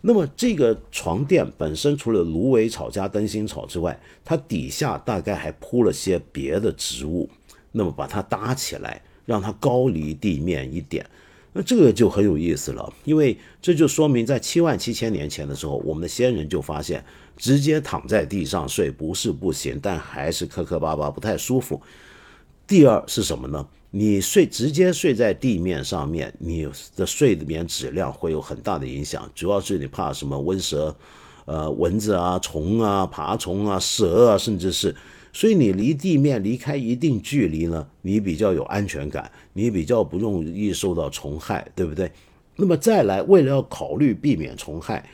那么这个床垫本身除了芦苇草加灯芯草之外，它底下大概还铺了些别的植物，那么把它搭起来。让它高离地面一点，那这个就很有意思了，因为这就说明在七万七千年前的时候，我们的先人就发现，直接躺在地上睡不是不行，但还是磕磕巴巴不太舒服。第二是什么呢？你睡直接睡在地面上面，你的睡眠质量会有很大的影响，主要是你怕什么温蛇、呃蚊子啊、虫啊、爬虫啊、蛇啊，甚至是。所以你离地面离开一定距离呢，你比较有安全感，你比较不容易受到虫害，对不对？那么再来，为了要考虑避免虫害，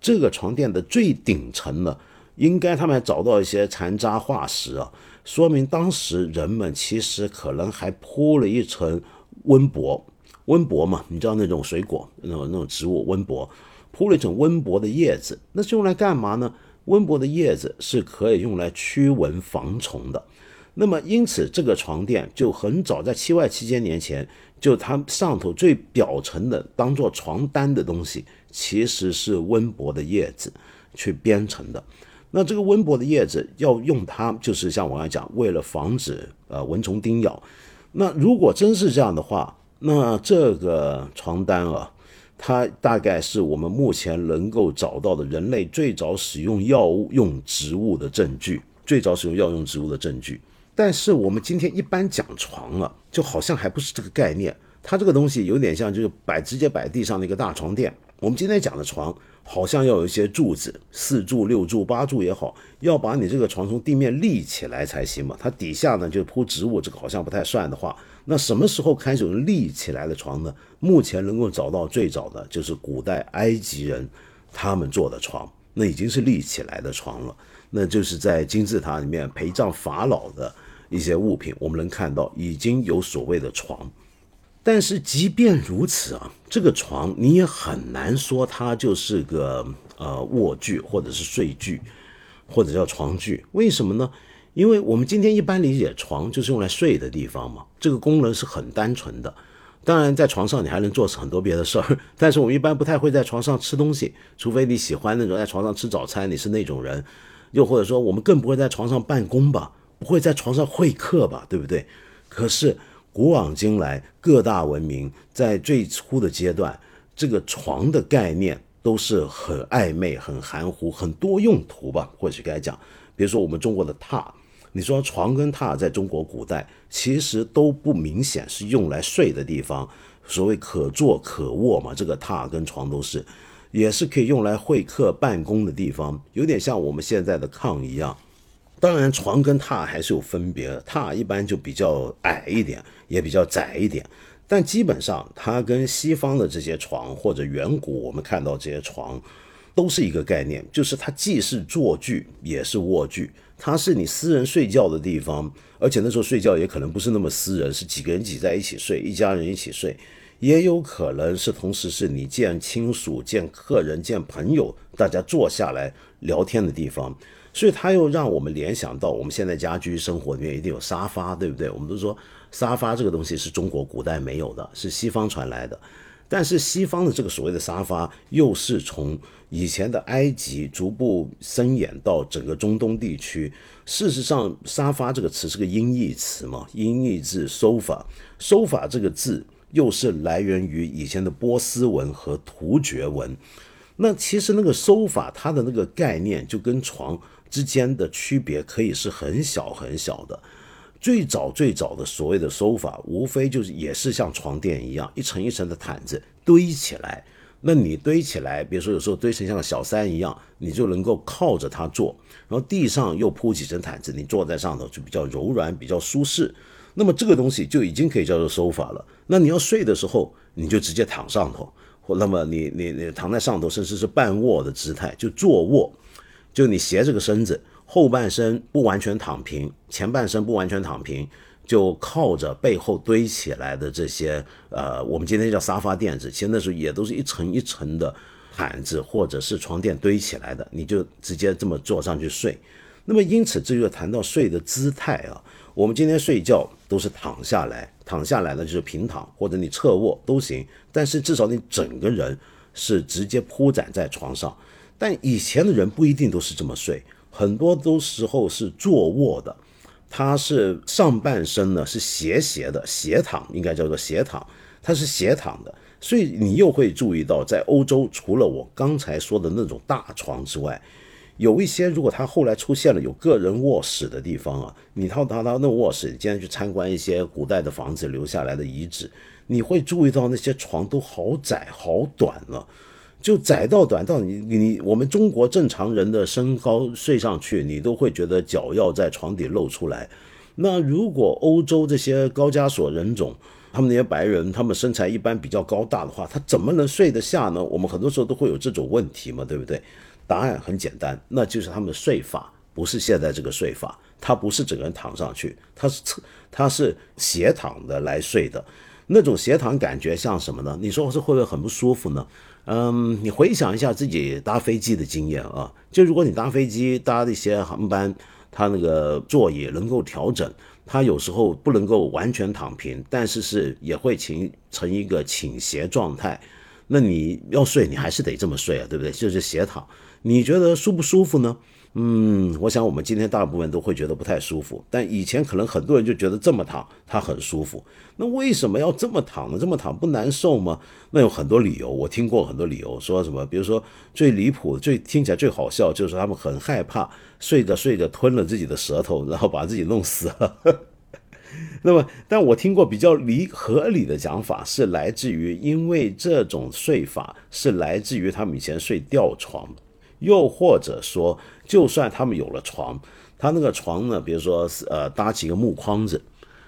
这个床垫的最顶层呢，应该他们找到一些残渣化石啊，说明当时人们其实可能还铺了一层温柏，温柏嘛，你知道那种水果那种那种植物温柏，铺了一层温柏的叶子，那是用来干嘛呢？温柏的叶子是可以用来驱蚊防虫的，那么因此这个床垫就很早在七万七千年前，就它上头最表层的当做床单的东西，其实是温柏的叶子去编成的。那这个温柏的叶子要用它，就是像我刚才讲，为了防止呃蚊虫叮咬。那如果真是这样的话，那这个床单啊。它大概是我们目前能够找到的人类最早使用药物用植物的证据，最早使用药用植物的证据。但是我们今天一般讲床啊，就好像还不是这个概念。它这个东西有点像就是摆直接摆地上的一个大床垫。我们今天讲的床，好像要有一些柱子，四柱、六柱、八柱也好，要把你这个床从地面立起来才行嘛。它底下呢就铺植物，这个好像不太算的话。那什么时候开始有立起来的床呢？目前能够找到最早的就是古代埃及人他们做的床，那已经是立起来的床了。那就是在金字塔里面陪葬法老的一些物品，我们能看到已经有所谓的床。但是即便如此啊，这个床你也很难说它就是个呃卧具或者是睡具，或者叫床具。为什么呢？因为我们今天一般理解床就是用来睡的地方嘛，这个功能是很单纯的。当然，在床上你还能做很多别的事儿，[LAUGHS] 但是我们一般不太会在床上吃东西，除非你喜欢那种在床上吃早餐，你是那种人。又或者说，我们更不会在床上办公吧，不会在床上会客吧，对不对？可是古往今来，各大文明在最初的阶段，这个床的概念都是很暧昧、很含糊、很多用途吧，或许该讲，比如说我们中国的榻。你说床跟榻在中国古代其实都不明显是用来睡的地方，所谓可坐可卧嘛，这个榻跟床都是，也是可以用来会客办公的地方，有点像我们现在的炕一样。当然，床跟榻还是有分别的，榻一般就比较矮一点，也比较窄一点。但基本上，它跟西方的这些床或者远古我们看到这些床，都是一个概念，就是它既是坐具也是卧具，它是你私人睡觉的地方，而且那时候睡觉也可能不是那么私人，是几个人挤在一起睡，一家人一起睡，也有可能是同时是你见亲属、见客人、见朋友，大家坐下来聊天的地方。所以它又让我们联想到我们现在家居生活里面一定有沙发，对不对？我们都说沙发这个东西是中国古代没有的，是西方传来的。但是西方的这个所谓的沙发，又是从以前的埃及逐步伸延到整个中东地区。事实上，沙发这个词是个音译词嘛，音译字 sofa，sofa 这个字又是来源于以前的波斯文和突厥文。那其实那个收法，它的那个概念就跟床。之间的区别可以是很小很小的。最早最早的所谓的收法，无非就是也是像床垫一样，一层一层的毯子堆起来。那你堆起来，比如说有时候堆成像小山一样，你就能够靠着它坐，然后地上又铺几层毯子，你坐在上头就比较柔软，比较舒适。那么这个东西就已经可以叫做收法了。那你要睡的时候，你就直接躺上头，或那么你你你躺在上头，甚至是半卧的姿态，就坐卧。就你斜着个身子，后半身不完全躺平，前半身不完全躺平，就靠着背后堆起来的这些，呃，我们今天叫沙发垫子，其实那时候也都是一层一层的毯子或者是床垫堆起来的，你就直接这么坐上去睡。那么因此这就谈到睡的姿态啊，我们今天睡觉都是躺下来，躺下来呢就是平躺或者你侧卧都行，但是至少你整个人是直接铺展在床上。但以前的人不一定都是这么睡，很多都时候是坐卧的，他是上半身呢是斜斜的斜躺，应该叫做斜躺，他是斜躺的，所以你又会注意到，在欧洲除了我刚才说的那种大床之外，有一些如果他后来出现了有个人卧室的地方啊，你到他他那卧室，你今天去参观一些古代的房子留下来的遗址，你会注意到那些床都好窄好短了。就窄到短到你你我们中国正常人的身高睡上去，你都会觉得脚要在床底露出来。那如果欧洲这些高加索人种，他们那些白人，他们身材一般比较高大的话，他怎么能睡得下呢？我们很多时候都会有这种问题嘛，对不对？答案很简单，那就是他们的睡法不是现在这个睡法，他不是整个人躺上去，他是侧他是斜躺的来睡的，那种斜躺感觉像什么呢？你说是会不会很不舒服呢？嗯，你回想一下自己搭飞机的经验啊，就如果你搭飞机搭的一些航班，它那个座椅能够调整，它有时候不能够完全躺平，但是是也会倾成一个倾斜状态。那你要睡，你还是得这么睡啊，对不对？就是斜躺，你觉得舒不舒服呢？嗯，我想我们今天大部分都会觉得不太舒服，但以前可能很多人就觉得这么躺它很舒服。那为什么要这么躺呢？这么躺不难受吗？那有很多理由，我听过很多理由，说什么，比如说最离谱、最听起来最好笑，就是他们很害怕睡着睡着吞了自己的舌头，然后把自己弄死了。[LAUGHS] 那么，但我听过比较理合理的讲法，是来自于因为这种睡法是来自于他们以前睡吊床。又或者说，就算他们有了床，他那个床呢，比如说呃搭起一个木框子，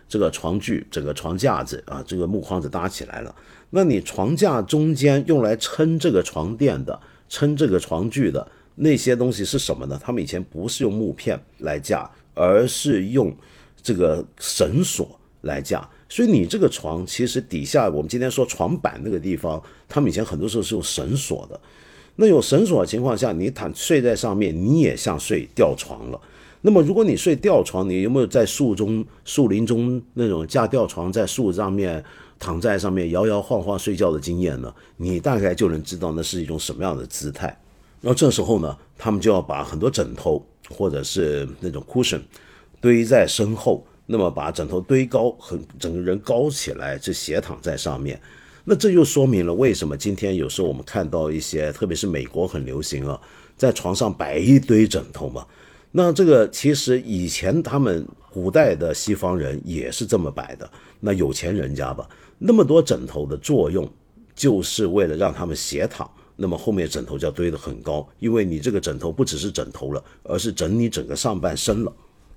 这个床具整个床架子啊，这个木框子搭起来了，那你床架中间用来撑这个床垫的、撑这个床具的那些东西是什么呢？他们以前不是用木片来架，而是用这个绳索来架，所以你这个床其实底下我们今天说床板那个地方，他们以前很多时候是用绳索的。那有绳索的情况下，你躺睡在上面，你也像睡吊床了。那么，如果你睡吊床，你有没有在树中、树林中那种架吊床在树上面躺在上面摇摇晃晃睡觉的经验呢？你大概就能知道那是一种什么样的姿态。然后这时候呢，他们就要把很多枕头或者是那种 cushion 堆在身后，那么把枕头堆高，很整个人高起来，就斜躺在上面。那这就说明了为什么今天有时候我们看到一些，特别是美国很流行啊，在床上摆一堆枕头嘛。那这个其实以前他们古代的西方人也是这么摆的。那有钱人家吧，那么多枕头的作用，就是为了让他们斜躺。那么后面枕头就要堆得很高，因为你这个枕头不只是枕头了，而是整你整个上半身了。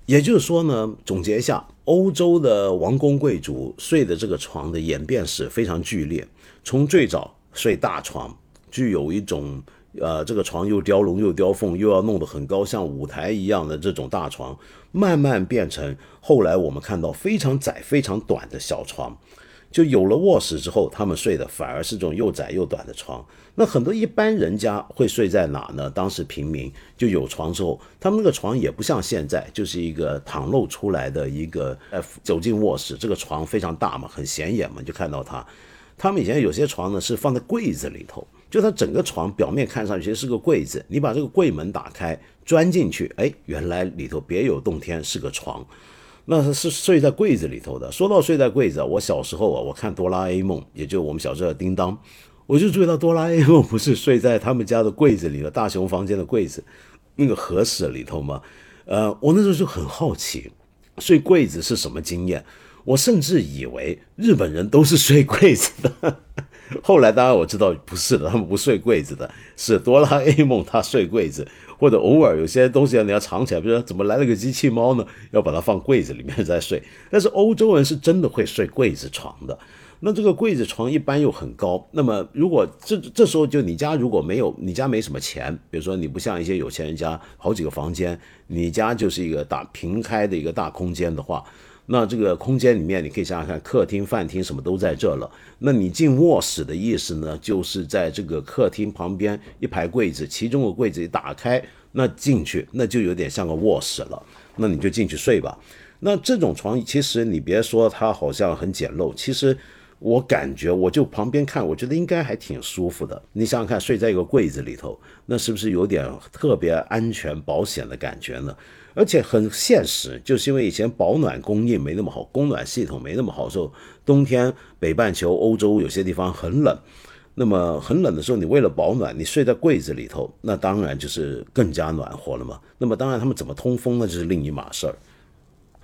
也就是说呢，总结一下，欧洲的王公贵族睡的这个床的演变史非常剧烈，从最早睡大床，具有一种呃这个床又雕龙又雕凤，又要弄得很高，像舞台一样的这种大床，慢慢变成后来我们看到非常窄、非常短的小床。就有了卧室之后，他们睡的反而是这种又窄又短的床。那很多一般人家会睡在哪呢？当时平民就有床之后，他们那个床也不像现在，就是一个袒露出来的一个。呃，走进卧室，这个床非常大嘛，很显眼嘛，就看到它。他们以前有些床呢是放在柜子里头，就它整个床表面看上去是个柜子，你把这个柜门打开，钻进去，哎，原来里头别有洞天，是个床。那是睡在柜子里头的。说到睡在柜子，我小时候啊，我看哆啦 A 梦，也就我们小时候的叮当，我就注意到哆啦 A 梦不是睡在他们家的柜子里的大雄房间的柜子那个盒子里头吗？呃，我那时候就很好奇，睡柜子是什么经验？我甚至以为日本人都是睡柜子的。[LAUGHS] 后来当然我知道不是的，他们不睡柜子的，是哆啦 A 梦他睡柜子。或者偶尔有些东西你要藏起来，比如说怎么来了个机器猫呢？要把它放柜子里面再睡。但是欧洲人是真的会睡柜子床的。那这个柜子床一般又很高。那么如果这这时候就你家如果没有你家没什么钱，比如说你不像一些有钱人家好几个房间，你家就是一个大平开的一个大空间的话。那这个空间里面，你可以想想看，客厅、饭厅什么都在这了。那你进卧室的意思呢，就是在这个客厅旁边一排柜子，其中的柜子一打开，那进去那就有点像个卧室了。那你就进去睡吧。那这种床其实你别说它好像很简陋，其实我感觉我就旁边看，我觉得应该还挺舒服的。你想想看，睡在一个柜子里头，那是不是有点特别安全保险的感觉呢？而且很现实，就是因为以前保暖供应没那么好，供暖系统没那么好，时候冬天北半球欧洲有些地方很冷，那么很冷的时候，你为了保暖，你睡在柜子里头，那当然就是更加暖和了嘛。那么当然他们怎么通风呢，就是另一码事儿。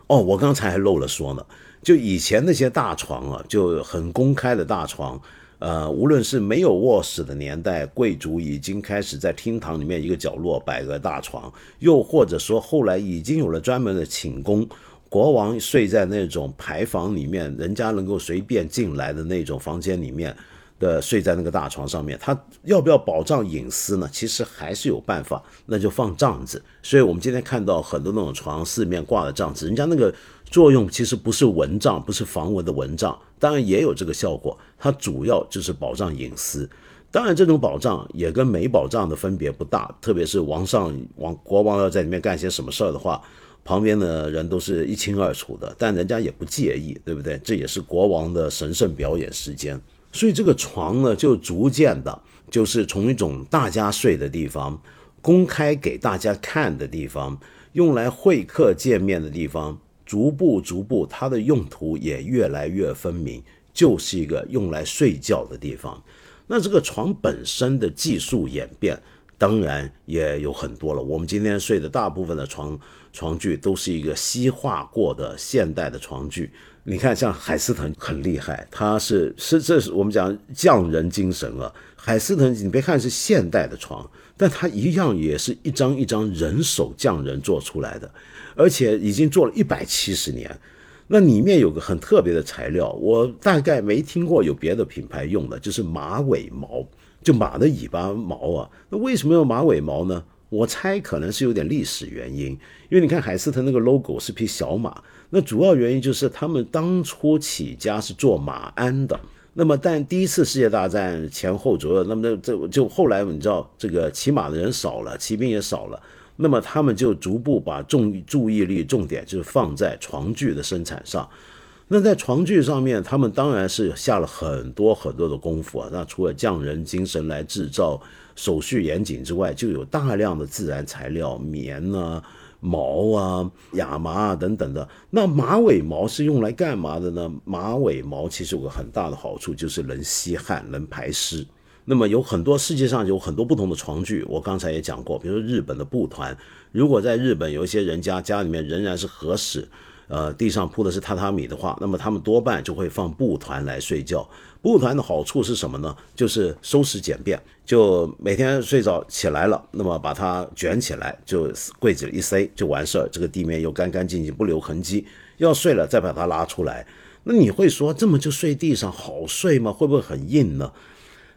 哦，我刚才还漏了说呢，就以前那些大床啊，就很公开的大床。呃，无论是没有卧室的年代，贵族已经开始在厅堂里面一个角落摆个大床，又或者说后来已经有了专门的寝宫，国王睡在那种牌坊里面，人家能够随便进来的那种房间里面的，睡在那个大床上面，他要不要保障隐私呢？其实还是有办法，那就放帐子。所以我们今天看到很多那种床四面挂的帐子，人家那个。作用其实不是蚊帐，不是防蚊的蚊帐，当然也有这个效果。它主要就是保障隐私。当然，这种保障也跟没保障的分别不大。特别是王上王国王要在里面干些什么事儿的话，旁边的人都是一清二楚的。但人家也不介意，对不对？这也是国王的神圣表演时间。所以这个床呢，就逐渐的，就是从一种大家睡的地方，公开给大家看的地方，用来会客见面的地方。逐步逐步，它的用途也越来越分明，就是一个用来睡觉的地方。那这个床本身的技术演变，当然也有很多了。我们今天睡的大部分的床床具，都是一个西化过的现代的床具。你看，像海思腾很厉害，他是是这是我们讲匠人精神啊。海思腾，你别看是现代的床，但它一样也是一张一张人手匠人做出来的。而且已经做了一百七十年，那里面有个很特别的材料，我大概没听过有别的品牌用的，就是马尾毛，就马的尾巴毛啊。那为什么用马尾毛呢？我猜可能是有点历史原因，因为你看海斯特那个 logo 是匹小马，那主要原因就是他们当初起家是做马鞍的。那么，但第一次世界大战前后左右，那么这就后来你知道，这个骑马的人少了，骑兵也少了。那么他们就逐步把重注意力重点就是放在床具的生产上。那在床具上面，他们当然是下了很多很多的功夫啊。那除了匠人精神来制造，手续严谨之外，就有大量的自然材料，棉啊、毛啊、亚麻啊等等的。那马尾毛是用来干嘛的呢？马尾毛其实有个很大的好处，就是能吸汗、能排湿。那么有很多世界上有很多不同的床具，我刚才也讲过，比如说日本的布团，如果在日本有一些人家家里面仍然是和室，呃，地上铺的是榻榻米的话，那么他们多半就会放布团来睡觉。布团的好处是什么呢？就是收拾简便，就每天睡着起来了，那么把它卷起来，就柜子里一塞就完事儿，这个地面又干干净净，不留痕迹。要睡了再把它拉出来。那你会说这么就睡地上好睡吗？会不会很硬呢？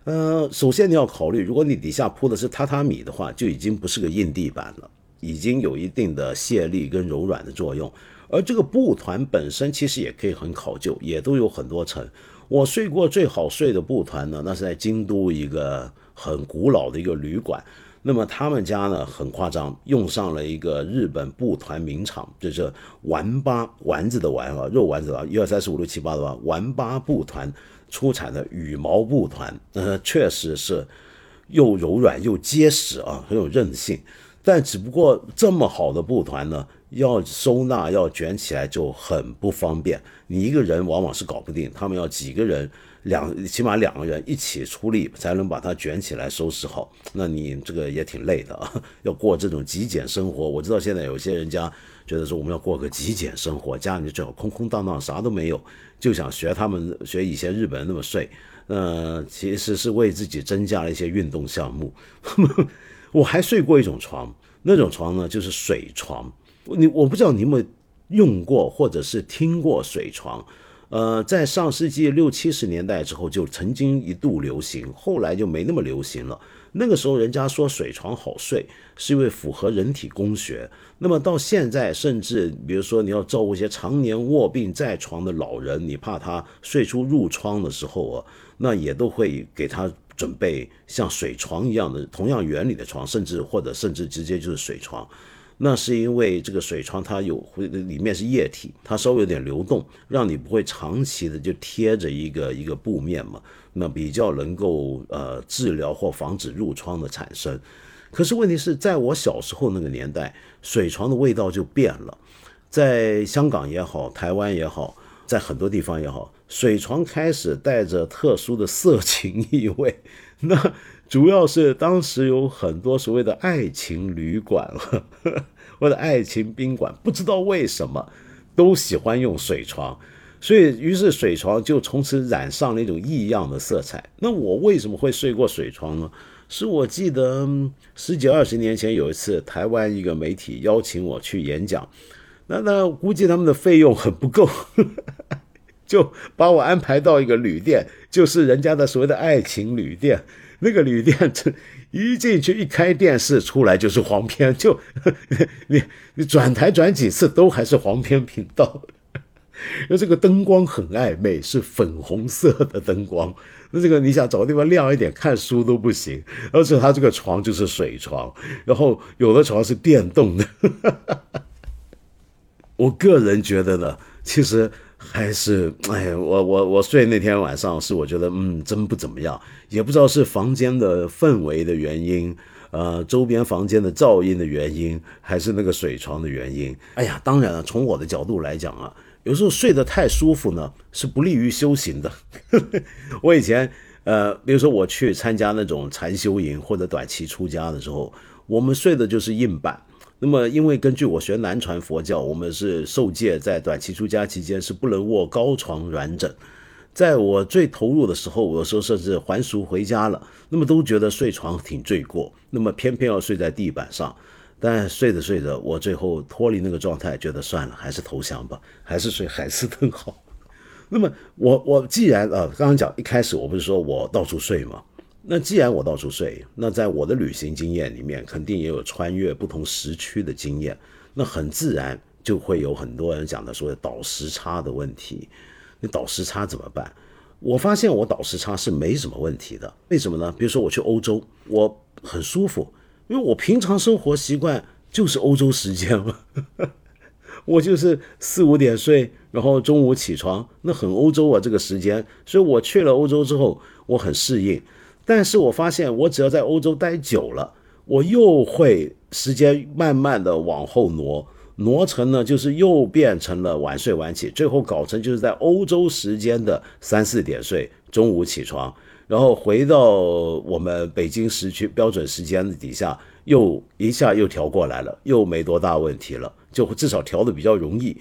呃，首先你要考虑，如果你底下铺的是榻榻米的话，就已经不是个硬地板了，已经有一定的泄力跟柔软的作用。而这个布团本身其实也可以很考究，也都有很多层。我睡过最好睡的布团呢，那是在京都一个很古老的一个旅馆。那么他们家呢很夸张，用上了一个日本布团名厂，就是丸八丸子的丸啊，肉丸子啊，一二三四五六七八的吧，丸八布团出产的羽毛布团，呃，确实是又柔软又结实啊，很有韧性。但只不过这么好的布团呢，要收纳要卷起来就很不方便，你一个人往往是搞不定，他们要几个人。两起码两个人一起出力才能把它卷起来收拾好，那你这个也挺累的啊。要过这种极简生活，我知道现在有些人家觉得说我们要过个极简生活，家里最好空空荡荡，啥都没有，就想学他们学以前日本人那么睡。呃，其实是为自己增加了一些运动项目。[LAUGHS] 我还睡过一种床，那种床呢就是水床。你我不知道你有没有用过或者是听过水床。呃，在上世纪六七十年代之后，就曾经一度流行，后来就没那么流行了。那个时候，人家说水床好睡，是因为符合人体工学。那么到现在，甚至比如说你要照顾一些常年卧病在床的老人，你怕他睡出褥疮的时候啊，那也都会给他准备像水床一样的同样原理的床，甚至或者甚至直接就是水床。那是因为这个水床它有里面是液体，它稍微有点流动，让你不会长期的就贴着一个一个布面嘛，那比较能够呃治疗或防止褥疮的产生。可是问题是在我小时候那个年代，水床的味道就变了，在香港也好，台湾也好，在很多地方也好，水床开始带着特殊的色情意味。那主要是当时有很多所谓的爱情旅馆 [LAUGHS] 或者爱情宾馆，不知道为什么都喜欢用水床，所以于是水床就从此染上了一种异样的色彩。那我为什么会睡过水床呢？是我记得十几二十年前有一次，台湾一个媒体邀请我去演讲，那那估计他们的费用很不够，[LAUGHS] 就把我安排到一个旅店，就是人家的所谓的爱情旅店。那个旅店，这一进去一开电视出来就是黄片，就你你转台转几次都还是黄片频道。那这个灯光很暧昧，是粉红色的灯光。那这个你想找个地方亮一点看书都不行，而且它这个床就是水床，然后有的床是电动的。我个人觉得呢，其实。还是哎，我我我睡那天晚上是我觉得嗯真不怎么样，也不知道是房间的氛围的原因，呃周边房间的噪音的原因，还是那个水床的原因。哎呀，当然了，从我的角度来讲啊，有时候睡得太舒服呢是不利于修行的。[LAUGHS] 我以前呃，比如说我去参加那种禅修营或者短期出家的时候，我们睡的就是硬板。那么，因为根据我学南传佛教，我们是受戒在短期出家期间是不能卧高床软枕。在我最投入的时候，有时候甚至还俗回家了，那么都觉得睡床挺罪过，那么偏偏要睡在地板上。但睡着睡着，我最后脱离那个状态，觉得算了，还是投降吧，还是睡海斯顿好。[LAUGHS] 那么我我既然啊，刚刚讲一开始我不是说我到处睡吗？那既然我到处睡，那在我的旅行经验里面，肯定也有穿越不同时区的经验。那很自然就会有很多人讲的说倒时差的问题。你倒时差怎么办？我发现我倒时差是没什么问题的。为什么呢？比如说我去欧洲，我很舒服，因为我平常生活习惯就是欧洲时间嘛。[LAUGHS] 我就是四五点睡，然后中午起床，那很欧洲啊这个时间。所以我去了欧洲之后，我很适应。但是我发现，我只要在欧洲待久了，我又会时间慢慢的往后挪，挪成呢，就是又变成了晚睡晚起，最后搞成就是在欧洲时间的三四点睡，中午起床，然后回到我们北京时区标准时间的底下，又一下又调过来了，又没多大问题了，就至少调的比较容易。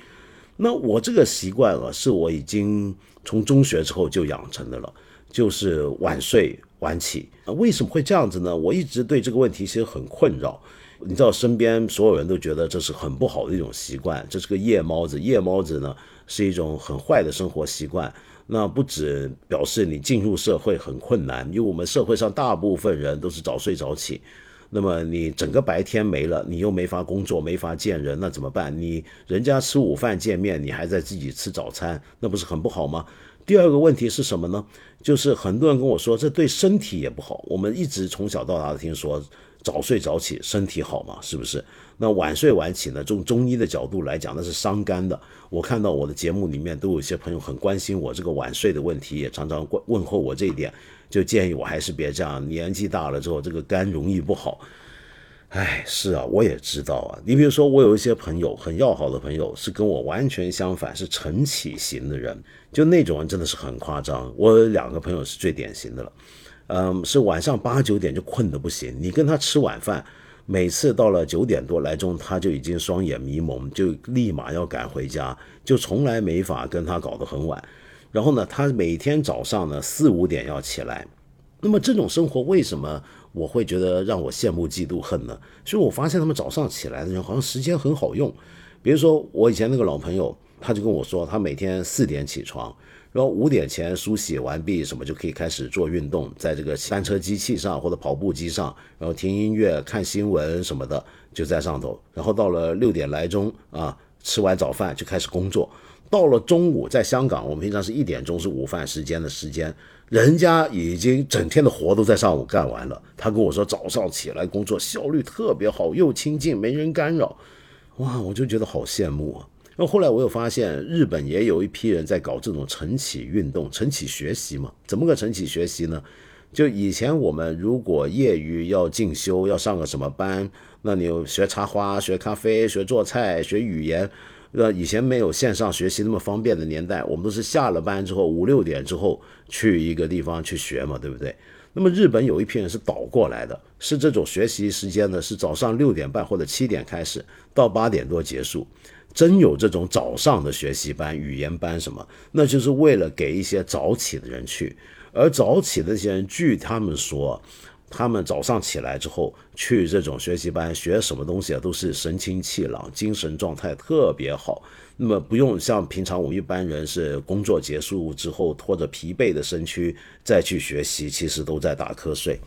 那我这个习惯啊，是我已经从中学之后就养成的了，就是晚睡晚起啊。为什么会这样子呢？我一直对这个问题其实很困扰。你知道，身边所有人都觉得这是很不好的一种习惯，这是个夜猫子。夜猫子呢，是一种很坏的生活习惯。那不止表示你进入社会很困难，因为我们社会上大部分人都是早睡早起，那么你整个白天没了，你又没法工作，没法见人，那怎么办？你人家吃午饭见面，你还在自己吃早餐，那不是很不好吗？第二个问题是什么呢？就是很多人跟我说，这对身体也不好。我们一直从小到大听说。早睡早起身体好嘛？是不是？那晚睡晚起呢？从中医的角度来讲，那是伤肝的。我看到我的节目里面都有一些朋友很关心我这个晚睡的问题，也常常问问候我这一点，就建议我还是别这样。年纪大了之后，这个肝容易不好。哎，是啊，我也知道啊。你比如说，我有一些朋友很要好的朋友，是跟我完全相反，是晨起型的人，就那种人真的是很夸张。我有两个朋友是最典型的了。嗯，是晚上八九点就困得不行。你跟他吃晚饭，每次到了九点多来钟，他就已经双眼迷蒙，就立马要赶回家，就从来没法跟他搞得很晚。然后呢，他每天早上呢四五点要起来。那么这种生活为什么我会觉得让我羡慕嫉妒恨呢？所以我发现他们早上起来的人好像时间很好用。比如说我以前那个老朋友，他就跟我说，他每天四点起床。然后五点前梳洗完毕，什么就可以开始做运动，在这个单车机器上或者跑步机上，然后听音乐、看新闻什么的，就在上头。然后到了六点来钟啊，吃完早饭就开始工作。到了中午，在香港，我们平常是一点钟是午饭时间的时间，人家已经整天的活都在上午干完了。他跟我说，早上起来工作效率特别好，又清静，没人干扰。哇，我就觉得好羡慕啊。那后后来我又发现，日本也有一批人在搞这种晨起运动、晨起学习嘛？怎么个晨起学习呢？就以前我们如果业余要进修，要上个什么班，那你学插花、学咖啡、学做菜、学语言，呃，以前没有线上学习那么方便的年代，我们都是下了班之后五六点之后去一个地方去学嘛，对不对？那么日本有一批人是倒过来的，是这种学习时间呢，是早上六点半或者七点开始，到八点多结束。真有这种早上的学习班、语言班什么，那就是为了给一些早起的人去。而早起的这些人，据他们说，他们早上起来之后去这种学习班学什么东西啊，都是神清气朗，精神状态特别好。那么不用像平常我们一般人是工作结束之后拖着疲惫的身躯再去学习，其实都在打瞌睡。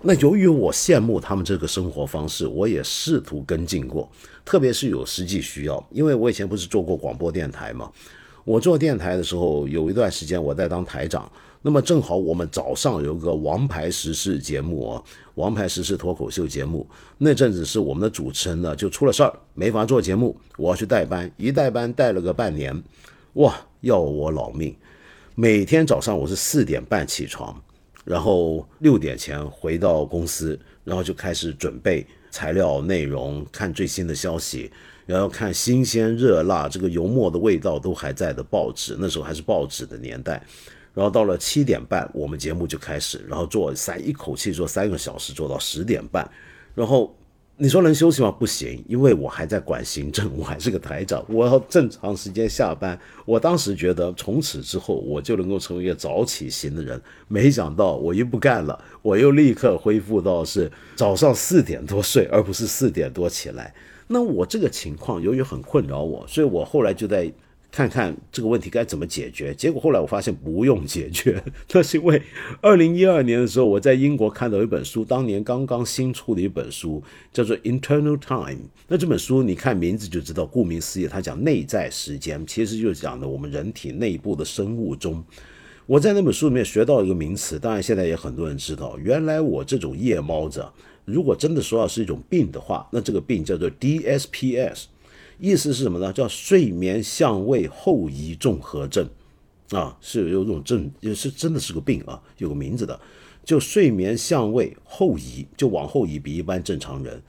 那由于我羡慕他们这个生活方式，我也试图跟进过，特别是有实际需要，因为我以前不是做过广播电台嘛。我做电台的时候，有一段时间我在当台长，那么正好我们早上有个王牌时事节目哦，王牌时事脱口秀节目，那阵子是我们的主持人呢就出了事儿，没法做节目，我要去代班，一代班带了个半年，哇，要我老命，每天早上我是四点半起床。然后六点前回到公司，然后就开始准备材料、内容，看最新的消息，然后看新鲜热辣、这个油墨的味道都还在的报纸，那时候还是报纸的年代。然后到了七点半，我们节目就开始，然后做三一口气做三个小时，做到十点半，然后。你说能休息吗？不行，因为我还在管行政，我还是个台长，我要正常时间下班。我当时觉得从此之后我就能够成为一个早起型的人，没想到我一不干了，我又立刻恢复到是早上四点多睡，而不是四点多起来。那我这个情况由于很困扰我，所以我后来就在。看看这个问题该怎么解决？结果后来我发现不用解决，[LAUGHS] 那是因为二零一二年的时候，我在英国看到一本书，当年刚刚新出的一本书，叫做《Internal Time》。那这本书你看名字就知道，顾名思义，它讲内在时间，其实就是讲的我们人体内部的生物钟。我在那本书里面学到一个名词，当然现在也很多人知道，原来我这种夜猫子，如果真的说要是一种病的话，那这个病叫做 DSPS。意思是什么呢？叫睡眠相位后移综合症，啊，是有种症，也是真的是个病啊，有个名字的，就睡眠相位后移，就往后移，比一般正常人。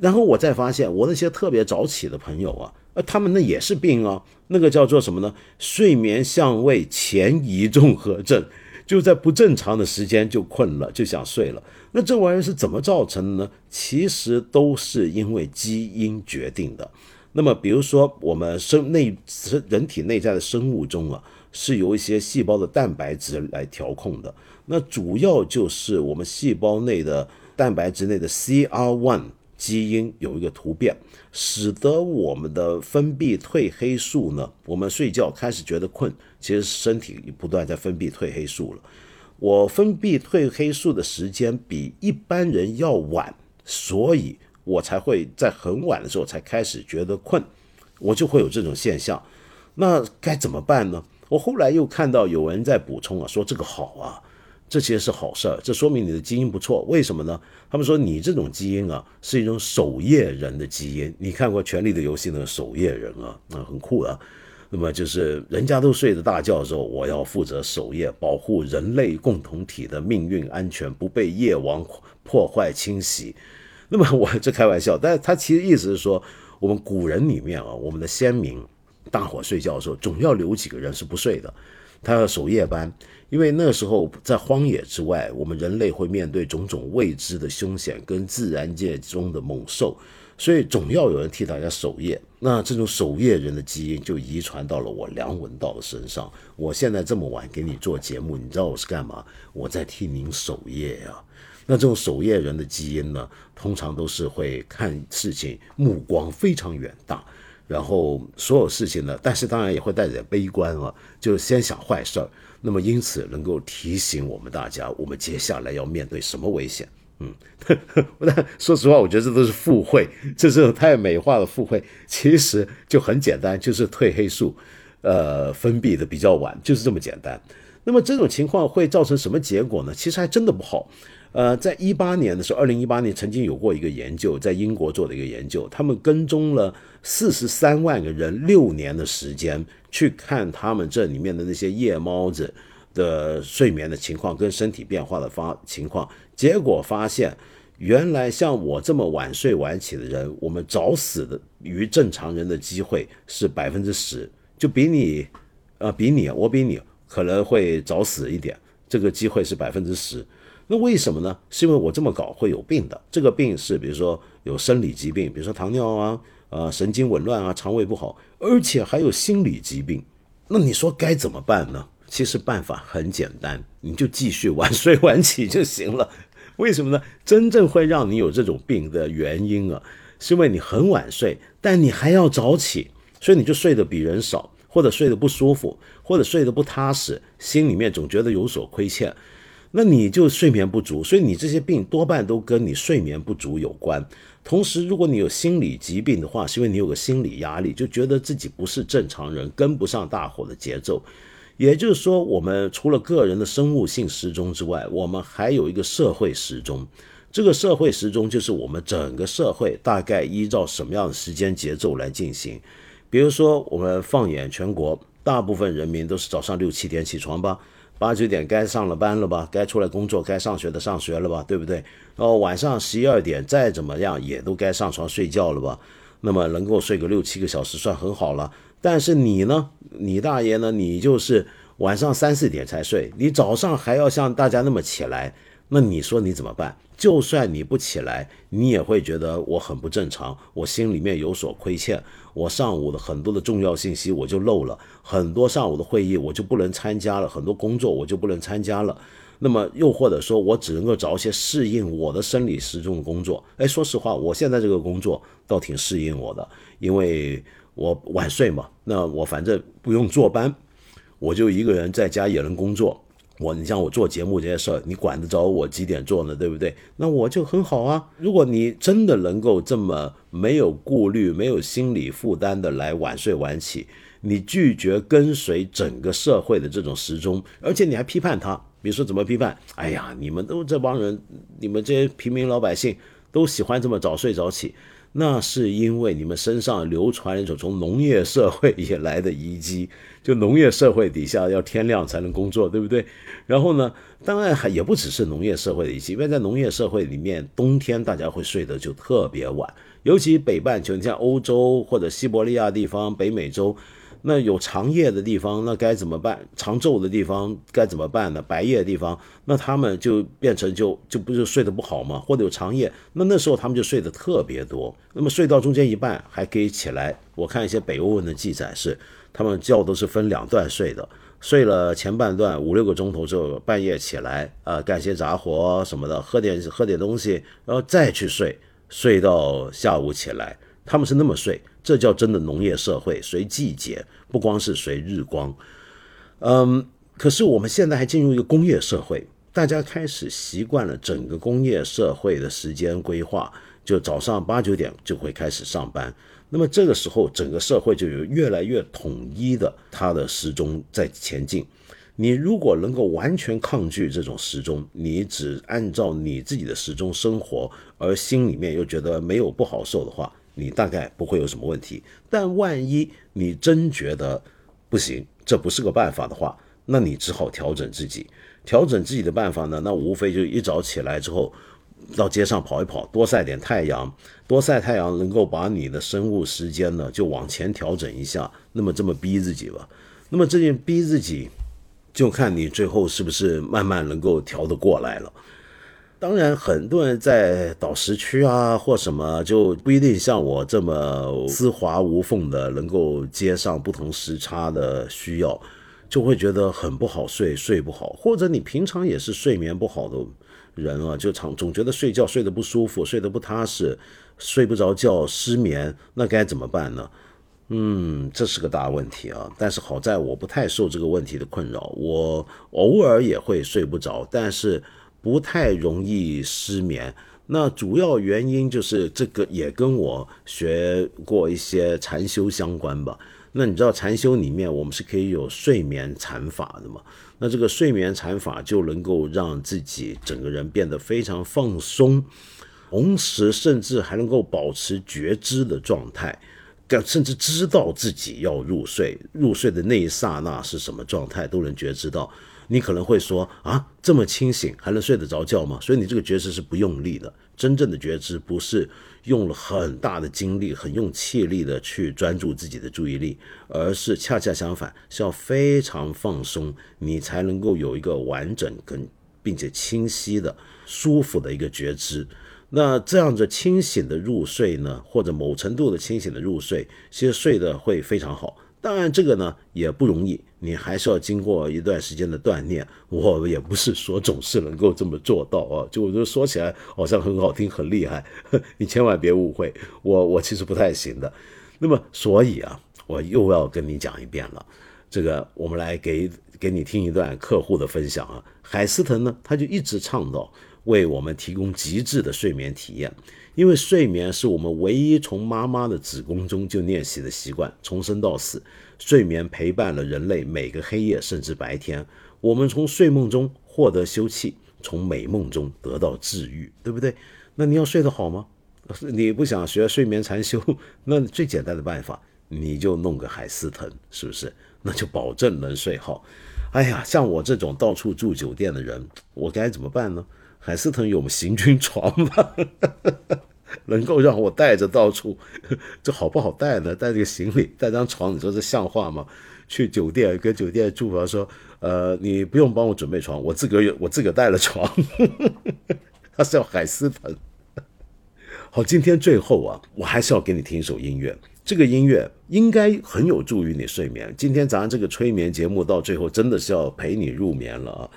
然后我再发现，我那些特别早起的朋友啊，呃，他们那也是病啊，那个叫做什么呢？睡眠相位前移综合症。就在不正常的时间就困了，就想睡了。那这玩意儿是怎么造成的呢？其实都是因为基因决定的。那么，比如说我们生内人体内在的生物钟啊，是由一些细胞的蛋白质来调控的。那主要就是我们细胞内的蛋白质内的 CR1 基因有一个突变，使得我们的分泌褪黑素呢，我们睡觉开始觉得困，其实身体不断在分泌褪黑素了。我分泌褪黑素的时间比一般人要晚，所以我才会在很晚的时候才开始觉得困，我就会有这种现象。那该怎么办呢？我后来又看到有人在补充啊，说这个好啊，这些是好事儿，这说明你的基因不错。为什么呢？他们说你这种基因啊是一种守夜人的基因。你看过《权力的游戏》那个守夜人啊，那很酷啊。那么就是人家都睡着大觉的时候，我要负责守夜，保护人类共同体的命运安全，不被夜王破坏侵袭。[LAUGHS] 那么我这开玩笑，但是他其实意思是说，我们古人里面啊，我们的先民，大伙睡觉的时候，总要留几个人是不睡的，他要守夜班，因为那时候在荒野之外，我们人类会面对种种未知的凶险跟自然界中的猛兽。所以总要有人替大家守夜，那这种守夜人的基因就遗传到了我梁文道的身上。我现在这么晚给你做节目，你知道我是干嘛？我在替您守夜呀。那这种守夜人的基因呢，通常都是会看事情目光非常远大，然后所有事情呢，但是当然也会带点悲观啊，就先想坏事儿。那么因此能够提醒我们大家，我们接下来要面对什么危险？嗯，[LAUGHS] 但说实话，我觉得这都是附会，这是太美化了。附会其实就很简单，就是褪黑素，呃，分泌的比较晚，就是这么简单。那么这种情况会造成什么结果呢？其实还真的不好。呃，在一八年的时候，二零一八年曾经有过一个研究，在英国做的一个研究，他们跟踪了四十三万个人六年的时间，去看他们这里面的那些夜猫子。的睡眠的情况跟身体变化的发情况，结果发现，原来像我这么晚睡晚起的人，我们早死的于正常人的机会是百分之十，就比你，呃，比你，我比你可能会早死一点，这个机会是百分之十。那为什么呢？是因为我这么搞会有病的，这个病是比如说有生理疾病，比如说糖尿啊，呃，神经紊乱啊，肠胃不好，而且还有心理疾病。那你说该怎么办呢？其实办法很简单，你就继续晚 [LAUGHS] 睡晚起就行了。为什么呢？真正会让你有这种病的原因啊，是因为你很晚睡，但你还要早起，所以你就睡得比人少，或者睡得不舒服，或者睡得不踏实，心里面总觉得有所亏欠，那你就睡眠不足。所以你这些病多半都跟你睡眠不足有关。同时，如果你有心理疾病的话，是因为你有个心理压力，就觉得自己不是正常人，跟不上大伙的节奏。也就是说，我们除了个人的生物性时钟之外，我们还有一个社会时钟。这个社会时钟就是我们整个社会大概依照什么样的时间节奏来进行。比如说，我们放眼全国，大部分人民都是早上六七点起床吧，八九点该上了班了吧，该出来工作、该上学的上学了吧，对不对？然后晚上十一二点再怎么样也都该上床睡觉了吧？那么能够睡个六七个小时算很好了。但是你呢？你大爷呢？你就是晚上三四点才睡，你早上还要像大家那么起来，那你说你怎么办？就算你不起来，你也会觉得我很不正常，我心里面有所亏欠。我上午的很多的重要信息我就漏了，很多上午的会议我就不能参加了，很多工作我就不能参加了。那么又或者说我只能够找一些适应我的生理时钟的工作。哎，说实话，我现在这个工作倒挺适应我的，因为。我晚睡嘛，那我反正不用坐班，我就一个人在家也能工作。我，你像我做节目这些事儿，你管得着我几点做呢？对不对？那我就很好啊。如果你真的能够这么没有顾虑、没有心理负担的来晚睡晚起，你拒绝跟随整个社会的这种时钟，而且你还批判他，比如说怎么批判？哎呀，你们都这帮人，你们这些平民老百姓都喜欢这么早睡早起。那是因为你们身上流传一种从农业社会以来的遗迹，[LAUGHS] 就农业社会底下要天亮才能工作，对不对？然后呢，当然还也不只是农业社会的遗迹，因为在农业社会里面，冬天大家会睡得就特别晚，尤其北半球，你像欧洲或者西伯利亚地方、北美洲，那有长夜的地方，那该怎么办？长昼的地方该怎么办呢？白夜的地方，那他们就变成就就不是睡得不好吗？或者有长夜，那那时候他们就睡得特别多。那么睡到中间一半还可以起来。我看一些北欧文的记载是，他们觉都是分两段睡的，睡了前半段五六个钟头之后，半夜起来啊，干些杂活什么的，喝点喝点东西，然后再去睡，睡到下午起来。他们是那么睡，这叫真的农业社会，随季节，不光是随日光。嗯，可是我们现在还进入一个工业社会，大家开始习惯了整个工业社会的时间规划，就早上八九点就会开始上班。那么这个时候，整个社会就有越来越统一的它的时钟在前进。你如果能够完全抗拒这种时钟，你只按照你自己的时钟生活，而心里面又觉得没有不好受的话，你大概不会有什么问题，但万一你真觉得不行，这不是个办法的话，那你只好调整自己。调整自己的办法呢，那无非就一早起来之后，到街上跑一跑，多晒点太阳，多晒太阳能够把你的生物时间呢就往前调整一下。那么这么逼自己吧，那么这件逼自己，就看你最后是不是慢慢能够调得过来了。当然，很多人在岛时区啊，或什么，就不一定像我这么丝滑无缝的能够接上不同时差的需要，就会觉得很不好睡，睡不好。或者你平常也是睡眠不好的人啊，就常总觉得睡觉睡得不舒服，睡得不踏实，睡不着觉，失眠，那该怎么办呢？嗯，这是个大问题啊。但是好在我不太受这个问题的困扰，我偶尔也会睡不着，但是。不太容易失眠，那主要原因就是这个也跟我学过一些禅修相关吧。那你知道禅修里面我们是可以有睡眠禅法的嘛？那这个睡眠禅法就能够让自己整个人变得非常放松，同时甚至还能够保持觉知的状态，甚至知道自己要入睡，入睡的那一刹那是什么状态都能觉知到。你可能会说啊，这么清醒还能睡得着觉吗？所以你这个觉知是不用力的。真正的觉知不是用了很大的精力、很用气力的去专注自己的注意力，而是恰恰相反，是要非常放松，你才能够有一个完整跟并且清晰的、舒服的一个觉知。那这样子清醒的入睡呢，或者某程度的清醒的入睡，其实睡得会非常好。当然，这个呢也不容易，你还是要经过一段时间的锻炼。我也不是说总是能够这么做到啊，就我就说起来好像很好听、很厉害，你千万别误会，我我其实不太行的。那么，所以啊，我又要跟你讲一遍了。这个，我们来给给你听一段客户的分享啊。海思腾呢，他就一直倡导为我们提供极致的睡眠体验。因为睡眠是我们唯一从妈妈的子宫中就练习的习惯，从生到死，睡眠陪伴了人类每个黑夜，甚至白天。我们从睡梦中获得休憩，从美梦中得到治愈，对不对？那你要睡得好吗？你不想学睡眠禅修，[LAUGHS] 那最简单的办法，你就弄个海思腾，是不是？那就保证能睡好。哎呀，像我这种到处住酒店的人，我该怎么办呢？海思腾有行军床吗？[LAUGHS] 能够让我带着到处，这好不好带呢？带这个行李，带张床，你说这像话吗？去酒店跟酒店住房说，呃，你不用帮我准备床，我自个有，我自个儿带了床。[LAUGHS] 他是要海思腾。好，今天最后啊，我还是要给你听一首音乐，这个音乐应该很有助于你睡眠。今天咱这个催眠节目到最后真的是要陪你入眠了啊。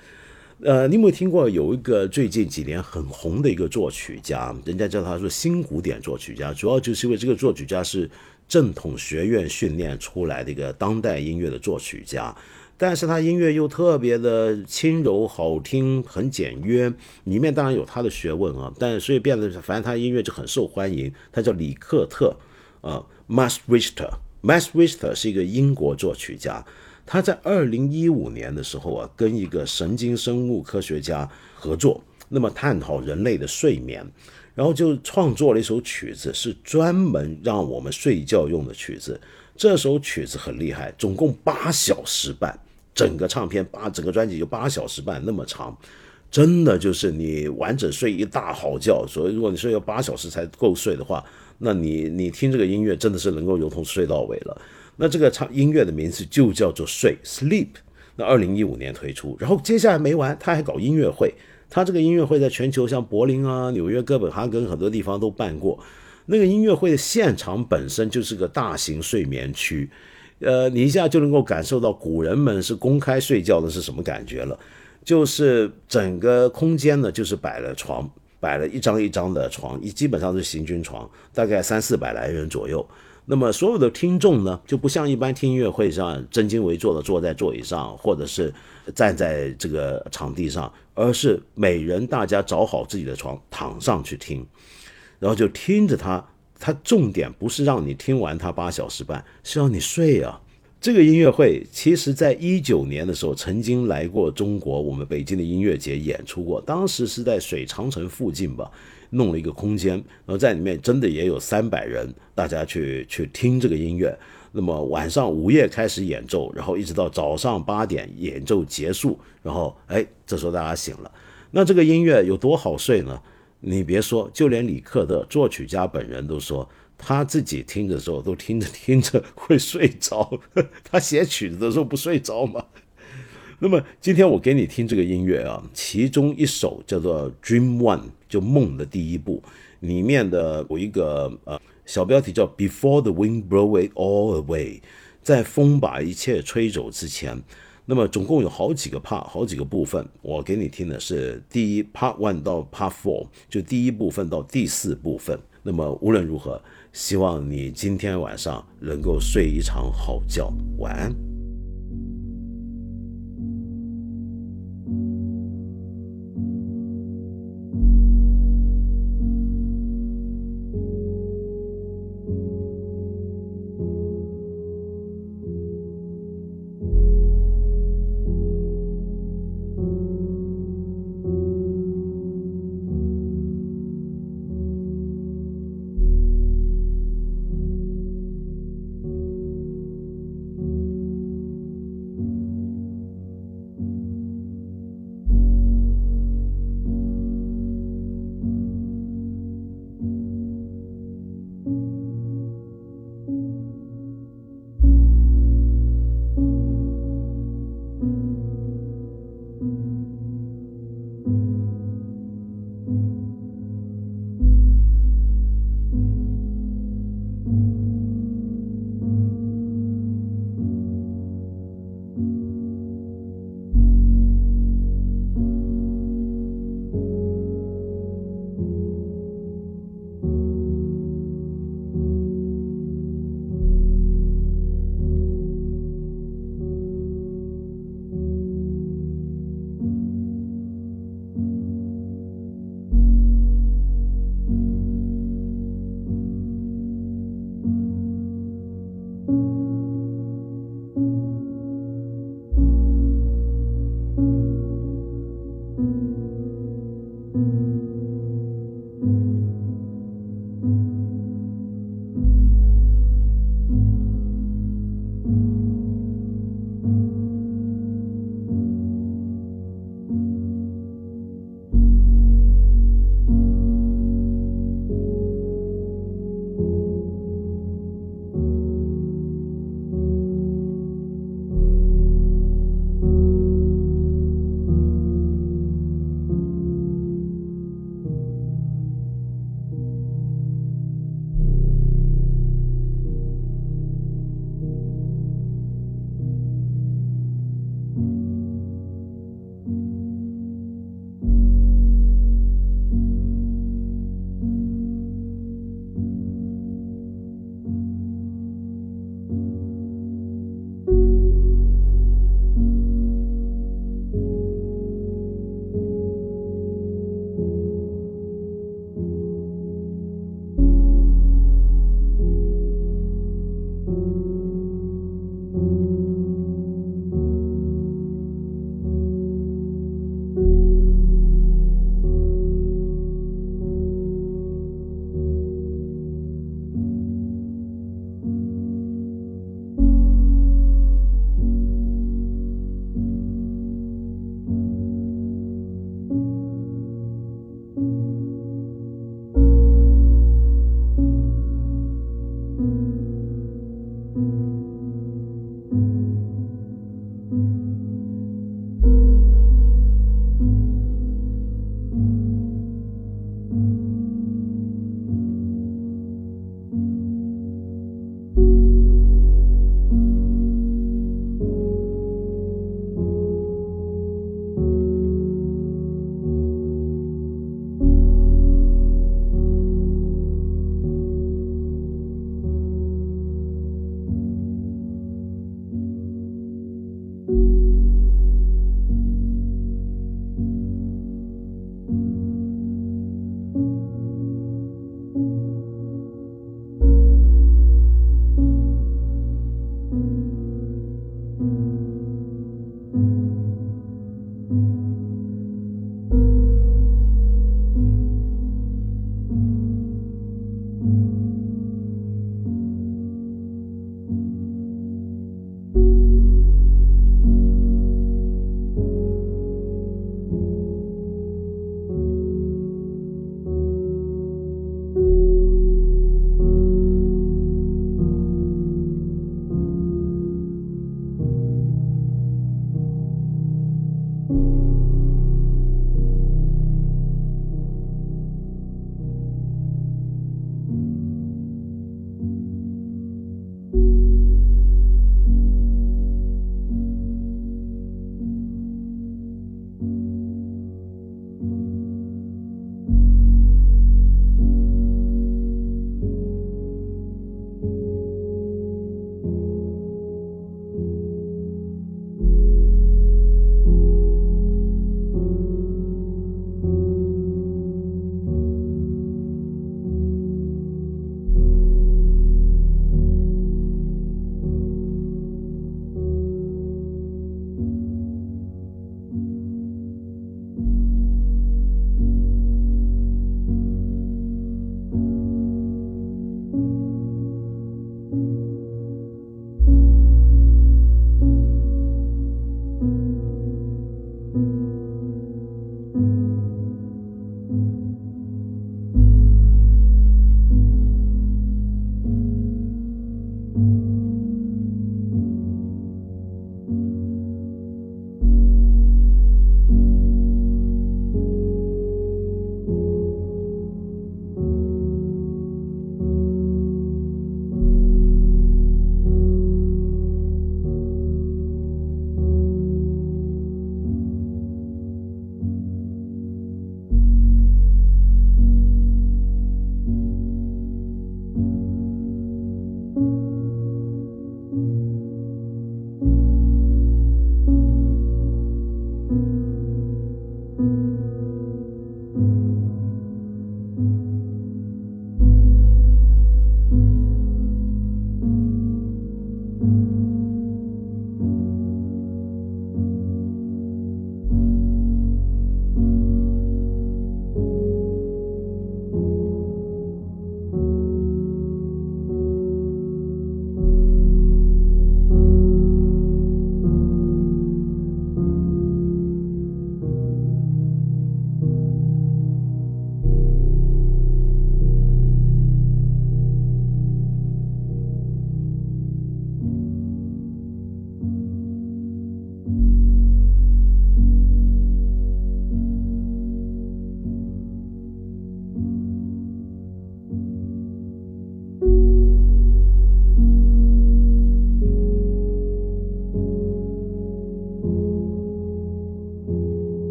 呃，你有没有听过有一个最近几年很红的一个作曲家？人家叫他说新古典作曲家，主要就是因为这个作曲家是正统学院训练出来的一个当代音乐的作曲家，但是他音乐又特别的轻柔好听，很简约，里面当然有他的学问啊，但所以变得反正他音乐就很受欢迎。他叫李克特，呃 m a s Richter，m a s Richter 是一个英国作曲家。他在二零一五年的时候啊，跟一个神经生物科学家合作，那么探讨人类的睡眠，然后就创作了一首曲子，是专门让我们睡觉用的曲子。这首曲子很厉害，总共八小时半，整个唱片八整个专辑就八小时半那么长，真的就是你完整睡一大好觉。所以如果你睡要八小时才够睡的话，那你你听这个音乐真的是能够由头睡到尾了。那这个唱音乐的名字就叫做《睡》（Sleep）。那二零一五年推出，然后接下来没完，他还搞音乐会。他这个音乐会在全球像柏林啊、纽约、哥本哈根很多地方都办过。那个音乐会的现场本身就是个大型睡眠区，呃，你一下就能够感受到古人们是公开睡觉的是什么感觉了。就是整个空间呢，就是摆了床，摆了一张一张的床，一基本上是行军床，大概三四百来人左右。那么所有的听众呢，就不像一般听音乐会上正襟危坐的坐在座椅上，或者是站在这个场地上，而是每人大家找好自己的床躺上去听，然后就听着它。它重点不是让你听完它八小时半，是让你睡啊。这个音乐会其实在一九年的时候曾经来过中国，我们北京的音乐节演出过，当时是在水长城附近吧。弄了一个空间，然后在里面真的也有三百人，大家去去听这个音乐。那么晚上午夜开始演奏，然后一直到早上八点演奏结束，然后哎，这时候大家醒了。那这个音乐有多好睡呢？你别说，就连李克的作曲家本人都说，他自己听的时候都听着听着会睡着。[LAUGHS] 他写曲子的时候不睡着吗？那么今天我给你听这个音乐啊，其中一首叫做《Dream One》，就梦的第一部，里面的有一个呃小标题叫 “Before the wind blow it all away”，在风把一切吹走之前。那么总共有好几个 part，好几个部分，我给你听的是第一 part one 到 part four，就第一部分到第四部分。那么无论如何，希望你今天晚上能够睡一场好觉，晚安。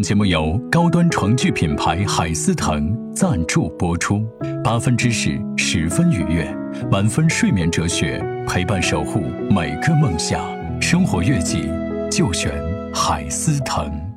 本节目由高端床具品牌海思腾赞助播出。八分知识，十分愉悦，满分睡眠哲学，陪伴守护每个梦想。生活月季，就选海思腾。